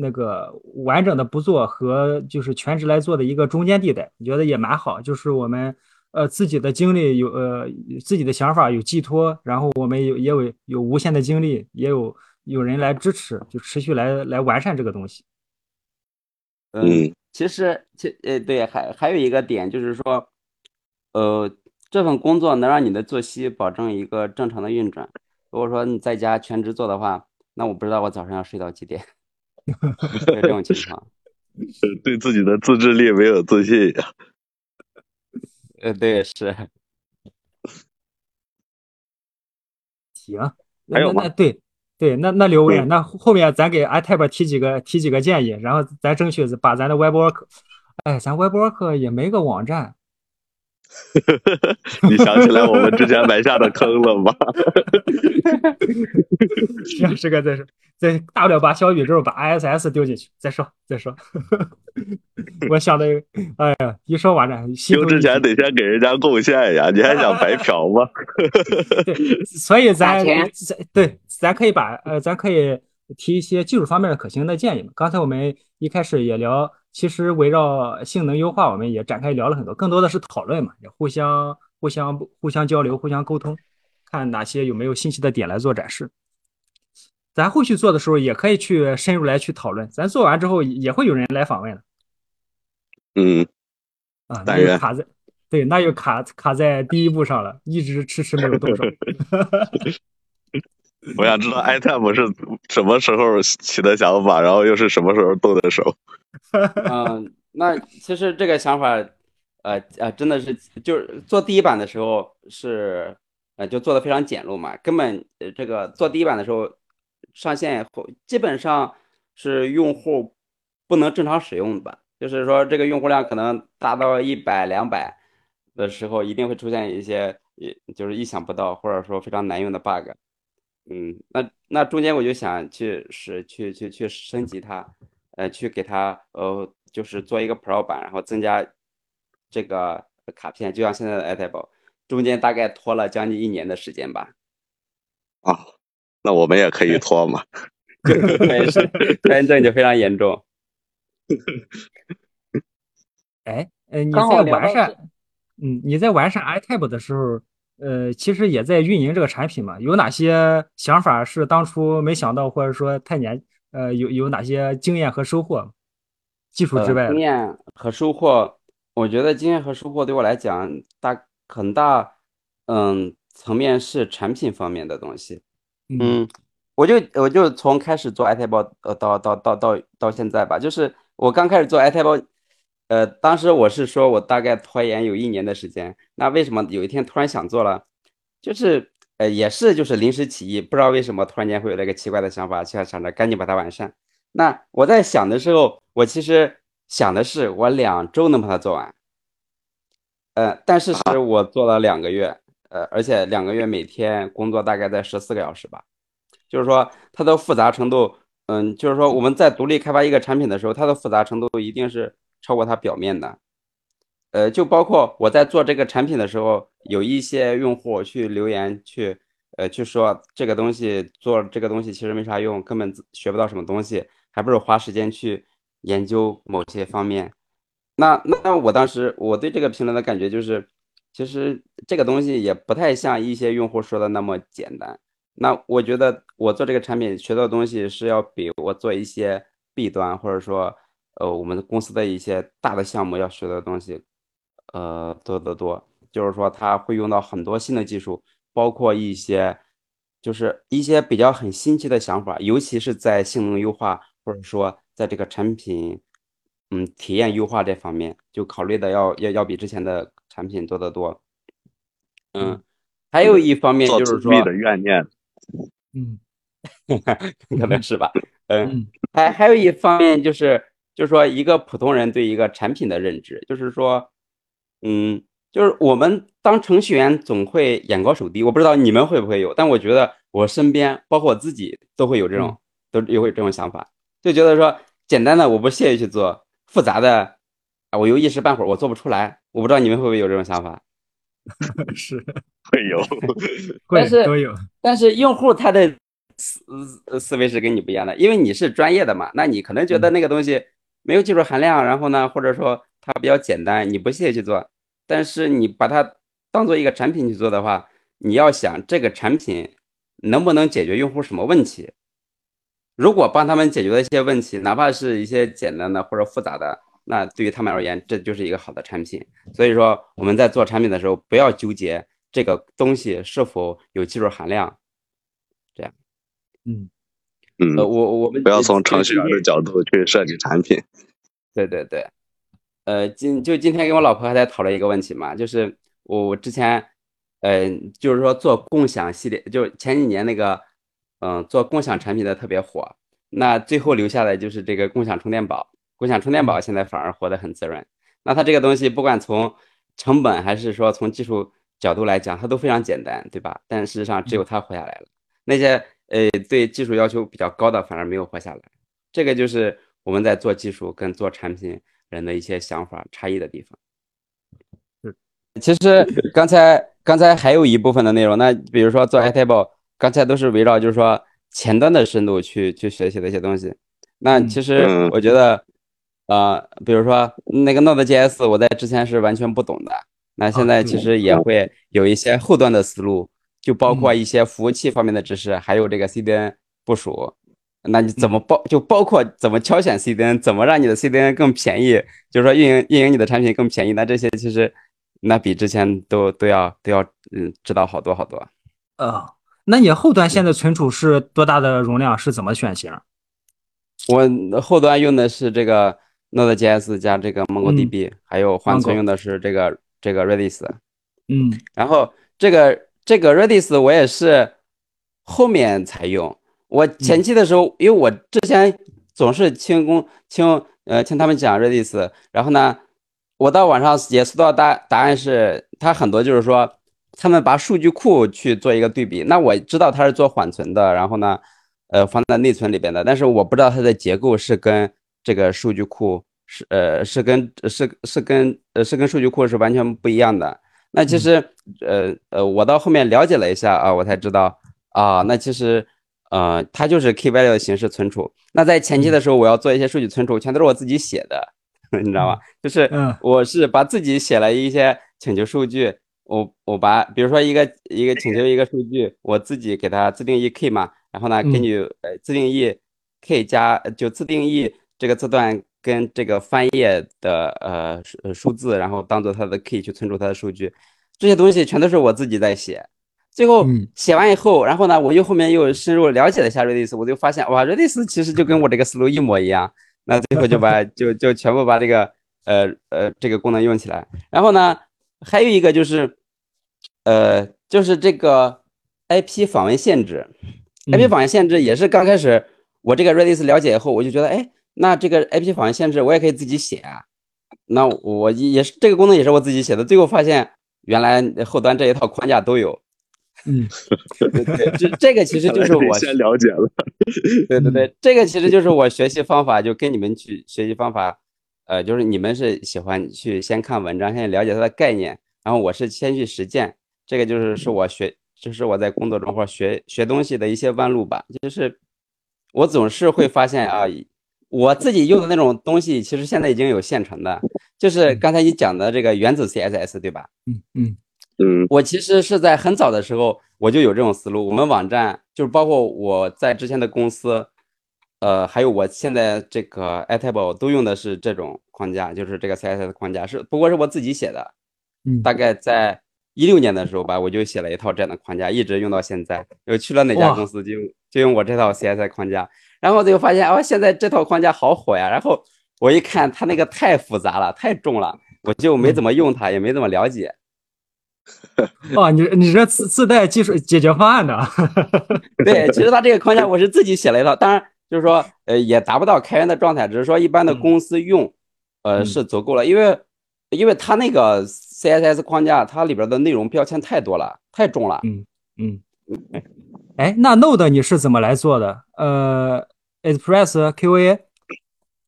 那个完整的不做和就是全职来做的一个中间地带，我觉得也蛮好。就是我们呃自己的精力有呃自己的想法有寄托，然后我们有也有有无限的精力，也有有人来支持，就持续来来完善这个东西。嗯，其实其呃对，还还有一个点就是说，呃，这份工作能让你的作息保证一个正常的运转。如果说你在家全职做的话，那我不知道我早上要睡到几点，就是 这种情况。对自己的自制力没有自信呀。呃，对，是。行，还有那那对对，那那刘伟，嗯那后面咱给 iTab 提几个提几个建议，然后咱争取把咱的 WebWork，哎，咱 WebWork 也没个网站，你想起来我们之前埋下的坑了吗？行，这个再说，再大不了把小宇宙把 ISS 丢进去，再说再说。我想的，哎呀，一说网站，心丢之前得先给人家贡献呀，你还想白嫖吗？对，所以咱咱对，咱可以把呃，咱可以提一些技术方面的可行的建议嘛。刚才我们一开始也聊，其实围绕性能优化，我们也展开聊了很多，更多的是讨论嘛，也互相互相互相交流、互相沟通，看哪些有没有信息的点来做展示。咱后续做的时候也可以去深入来去讨论，咱做完之后也会有人来访问的嗯，啊，那就卡在对，那就卡卡在第一步上了，一直迟迟没有动手。我想知道 item 是什么时候起的想法，然后又是什么时候动的手？嗯，那其实这个想法，呃呃，真的是就是做第一版的时候是呃就做的非常简陋嘛，根本呃这个做第一版的时候上线以后，基本上是用户不能正常使用的，就是说这个用户量可能达到一百两百的时候，一定会出现一些也就是意想不到或者说非常难用的 bug。嗯，那那中间我就想去是去去去升级它，呃，去给它呃就是做一个 Pro 版，然后增加这个卡片，就像现在的 iTable，中间大概拖了将近一年的时间吧。啊，那我们也可以拖嘛。没事，拖延症就非常严重。哎，呃，你在完善，嗯，你在完善 iTab 的时候，呃，其实也在运营这个产品嘛。有哪些想法是当初没想到，或者说太年，呃，有有哪些经验和收获？技术之呃，外的经，验和收获，我觉得经验和收获对我来讲，大很大，嗯，层面是产品方面的东西。嗯嗯，我就我就从开始做 iTable 呃到到到到到现在吧，就是我刚开始做 iTable，呃，当时我是说我大概拖延有一年的时间，那为什么有一天突然想做了？就是呃也是就是临时起意，不知道为什么突然间会有那个奇怪的想法，就想着赶紧把它完善。那我在想的时候，我其实想的是我两周能把它做完，呃，但事实我做了两个月，呃，而且两个月每天工作大概在十四个小时吧。就是说它的复杂程度，嗯，就是说我们在独立开发一个产品的时候，它的复杂程度一定是超过它表面的。呃，就包括我在做这个产品的时候，有一些用户去留言去，呃，去说这个东西做这个东西其实没啥用，根本学不到什么东西，还不如花时间去研究某些方面。那那我当时我对这个评论的感觉就是，其实这个东西也不太像一些用户说的那么简单。那我觉得我做这个产品学到的东西是要比我做一些 B 端或者说呃我们公司的一些大的项目要学的东西，呃多得多。就是说它会用到很多新的技术，包括一些就是一些比较很新奇的想法，尤其是在性能优化或者说在这个产品嗯体验优化这方面，就考虑的要要要比之前的产品多得多。嗯，还有一方面就是说。自闭的怨念。嗯可能是吧。嗯，嗯还还有一方面就是，就是说一个普通人对一个产品的认知，就是说，嗯，就是我们当程序员总会眼高手低，我不知道你们会不会有，但我觉得我身边，包括我自己，都会有这种，都也会有这种想法，就觉得说简单的我不屑于去做，复杂的啊，我又一时半会儿我做不出来，我不知道你们会不会有这种想法。是。会有，但是都有，但是用户他的思呃思维是跟你不一样的，因为你是专业的嘛，那你可能觉得那个东西没有技术含量，然后呢，或者说它比较简单，你不屑去做。但是你把它当做一个产品去做的话，你要想这个产品能不能解决用户什么问题。如果帮他们解决了一些问题，哪怕是一些简单的或者复杂的，那对于他们而言，这就是一个好的产品。所以说我们在做产品的时候，不要纠结这个东西是否有技术含量。这样嗯嗯呃，，我我们不要从程序员的角度去设计产品。对对对，呃，今就今天跟我老婆还在讨论一个问题嘛，就是我我之前，呃，就是说做共享系列，就前几年那个，嗯、做共享产品的特别火，那最后留下的就是这个共享充电宝，共享充电宝现在反而活得很滋润。那它这个东西不管从成本还是说从技术角度来讲，它都非常简单，对吧？但事实上只有它活下来了，那些呃对技术要求比较高的反而没有活下来。这个就是我们在做技术跟做产品人的一些想法差异的地方。嗯，其实 刚才刚才还有一部分的内容，那比如说做 iTable，刚才都是围绕就是说前端的深度去去学习的一些东西。那嗯其实嗯我觉得，呃，比如说那个 Node.js，我在之前是完全不懂的，那现在其实也会有一些后端的思路，就包括一些服务器方面的知识，还有这个 CDN 部署。那你怎么包就包括怎么挑选 CDN，怎么让你的 CDN 更便宜，就是说运营运营你的产品更便宜，那这些其实那比之前都都要都要嗯知道好多好多。呃，那你后端现在存储是多大的容量？是怎么选型？我后端用的是这个 Node.js 加这个 MongoDB，、还有缓存用的是这个这个 Redis。嗯然后这个这个 Redis 我也是后面才用。我前期的时候，因为我之前总是听公听呃听他们讲 Redis，然后呢，我到网上也搜到答答案是，它很多就是说他们把数据库去做一个对比。那我知道它是做缓存的，然后呢，呃放在内存里边的，但是我不知道它的结构是跟这个数据库是呃是跟是是跟呃是跟数据库是完全不一样的。那其实，呃呃，我到后面了解了一下啊，我才知道啊，那其实，呃，它就是 key value 的形式存储。那在前期的时候，我要做一些数据存储，全都是我自己写的，你知道吗？就是嗯我是把自己写了一些请求数据，我我把比如说一个一个请求一个数据，我自己给它自定义 key 嘛，然后呢，根嗯据呃自定义 key 加就自定义这个字段跟这个翻页的呃数字，然后当做它的 key 去存储它的数据，这些东西全都是我自己在写。最后嗯写完以后，然后呢，我又后面又深入了解了一下 Redis，我就发现哇，Redis 其实就跟我这个思路一模一样。那最后就把 就就全部把这个呃呃这个功能用起来。然后呢，还有一个就是呃就是这个 IP 访问限制。IP 嗯访问限制也是刚开始我这个 Redis 了解以后，我就觉得，哎，那这个 IP 访问限制我也可以自己写啊。那我也是这个功能也是我自己写的，最后发现原来后端这一套框架都有。嗯 对对，这这个其实就是我先了解了。对对对，这个其实就是我学习方法，就跟你们去学习方法，呃，就是你们是喜欢去先看文章，先了解它的概念，然后我是先去实践，这个就是是我学，就是我在工作中或学学东西的一些弯路吧。就是我总是会发现啊，我自己用的那种东西，其实现在已经有现成的，就是刚才你讲的这个原子 CSS，对吧？嗯嗯嗯我其实是在很早的时候我就有这种思路。我们网站就是包括我在之前的公司，呃，还有我现在这个 Airtable 都用的是这种框架，就是这个 CSS 框架，是不过是我自己写的。嗯大概在一六年的时候吧，我就写了一套这样的框架，一直用到现在。又去了哪家公司就用就用我这套 CSS 框架，然后就发现哦，现在这套框架好火呀。然后我一看它那个太复杂了，太重了，我就没怎么用它，也没怎么了解。哦，你你这自自带技术解决方案的 对，其实它这个框架我是自己写了一套，当然就是说，呃，也达不到开源的状态，只是说一般的公司用，呃，嗯是足够了，因为因为它那个 CSS 框架，它里边的内容标签太多了，太重了。嗯嗯，哎，那 Node 你是怎么来做的？呃，Express QA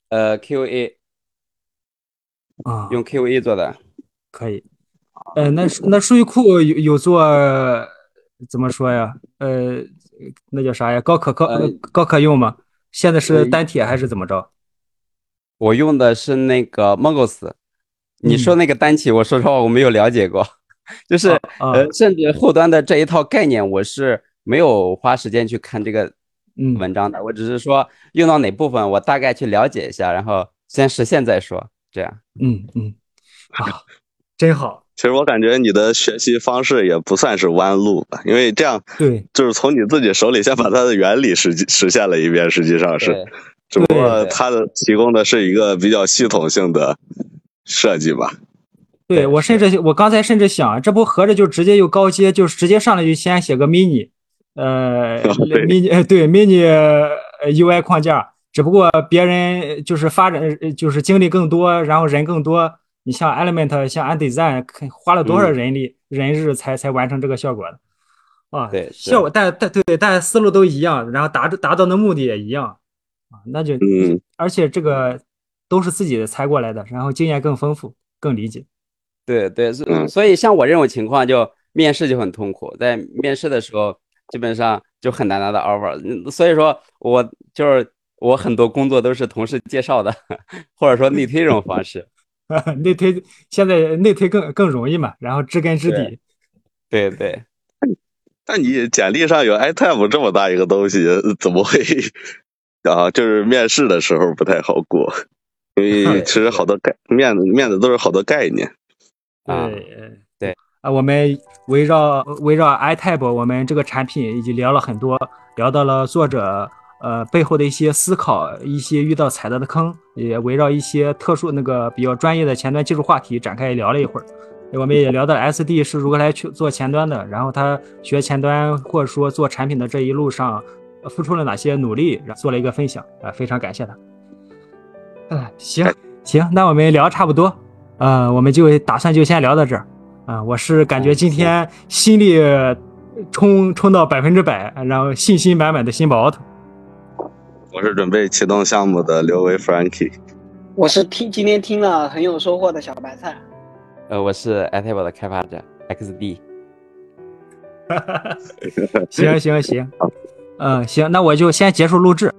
呃，QA 啊，用 QA 做的，可以。呃，那那数据库有有做怎么说呀？呃，那叫啥呀？高可靠呃高可用吗？现在是呃单铁还是怎么着？我用的是那个 Mongoose。你嗯说那个单体，我说实话我没有了解过，就是呃，甚至后端的这一套概念，我是没有花时间去看这个嗯文章的，我只是说用到哪部分，我大概去了解一下，然后先实现再说，这样。嗯嗯，好，真好。其实我感觉你的学习方式也不算是弯路吧，因为这样对就是从你自己手里先把它的原理实际实现了一遍，实际上是，只不过它的提供的是一个比较系统性的设计吧。对，我甚至我刚才甚至想，这不合着就直接又高阶，就是直接上来就先写个 mini，呃 对，mini 呃对 mini 呃 UI 框架，只不过别人就是发展呃就是精力更多，然后人更多。你像 Element 像 Undesign 花了多少嗯人力、人日才才完成这个效果的啊？对对效果但但对，但思路都一样，然后达达到的目的也一样啊，那就嗯，而且这个都是自己猜过来的，然后经验更丰富，更理解。对对，所嗯所以像我这种情况，就面试就很痛苦，在面试的时候基本上就很难拿到 offer，嗯所以说我就是我很多工作都是同事介绍的，或者说内推这种方式。内推现在内推更更容易嘛，然后知根知底。对对，那你简历上有 item 这么大一个东西，怎么会啊？就是面试的时候不太好过，因为其实好多概面子面子都是好多概念。啊啊，我们围绕围绕 iTab 我们这个产品已经聊了很多，聊到了作者呃背后的一些思考，一些遇到踩到的坑，也围绕一些特殊那个比较专业的前端技术话题展开聊了一会儿。我们也聊到 SD 是如何来去做前端的，然后他学前端或者说做产品的这一路上付出了哪些努力，做了一个分享啊，非常感谢他。嗯，行行，那我们聊差不多，呃，我们就打算就先聊到这儿啊。我是感觉今天心力冲冲到百分之百，然后信心满满的新宝奥特。我是准备启动项目的刘维 Frankie。我是听今天听了很有收获的小白菜。呃，我是 Atable 的开发者 XD。行行行，嗯，行，那我就先结束录制。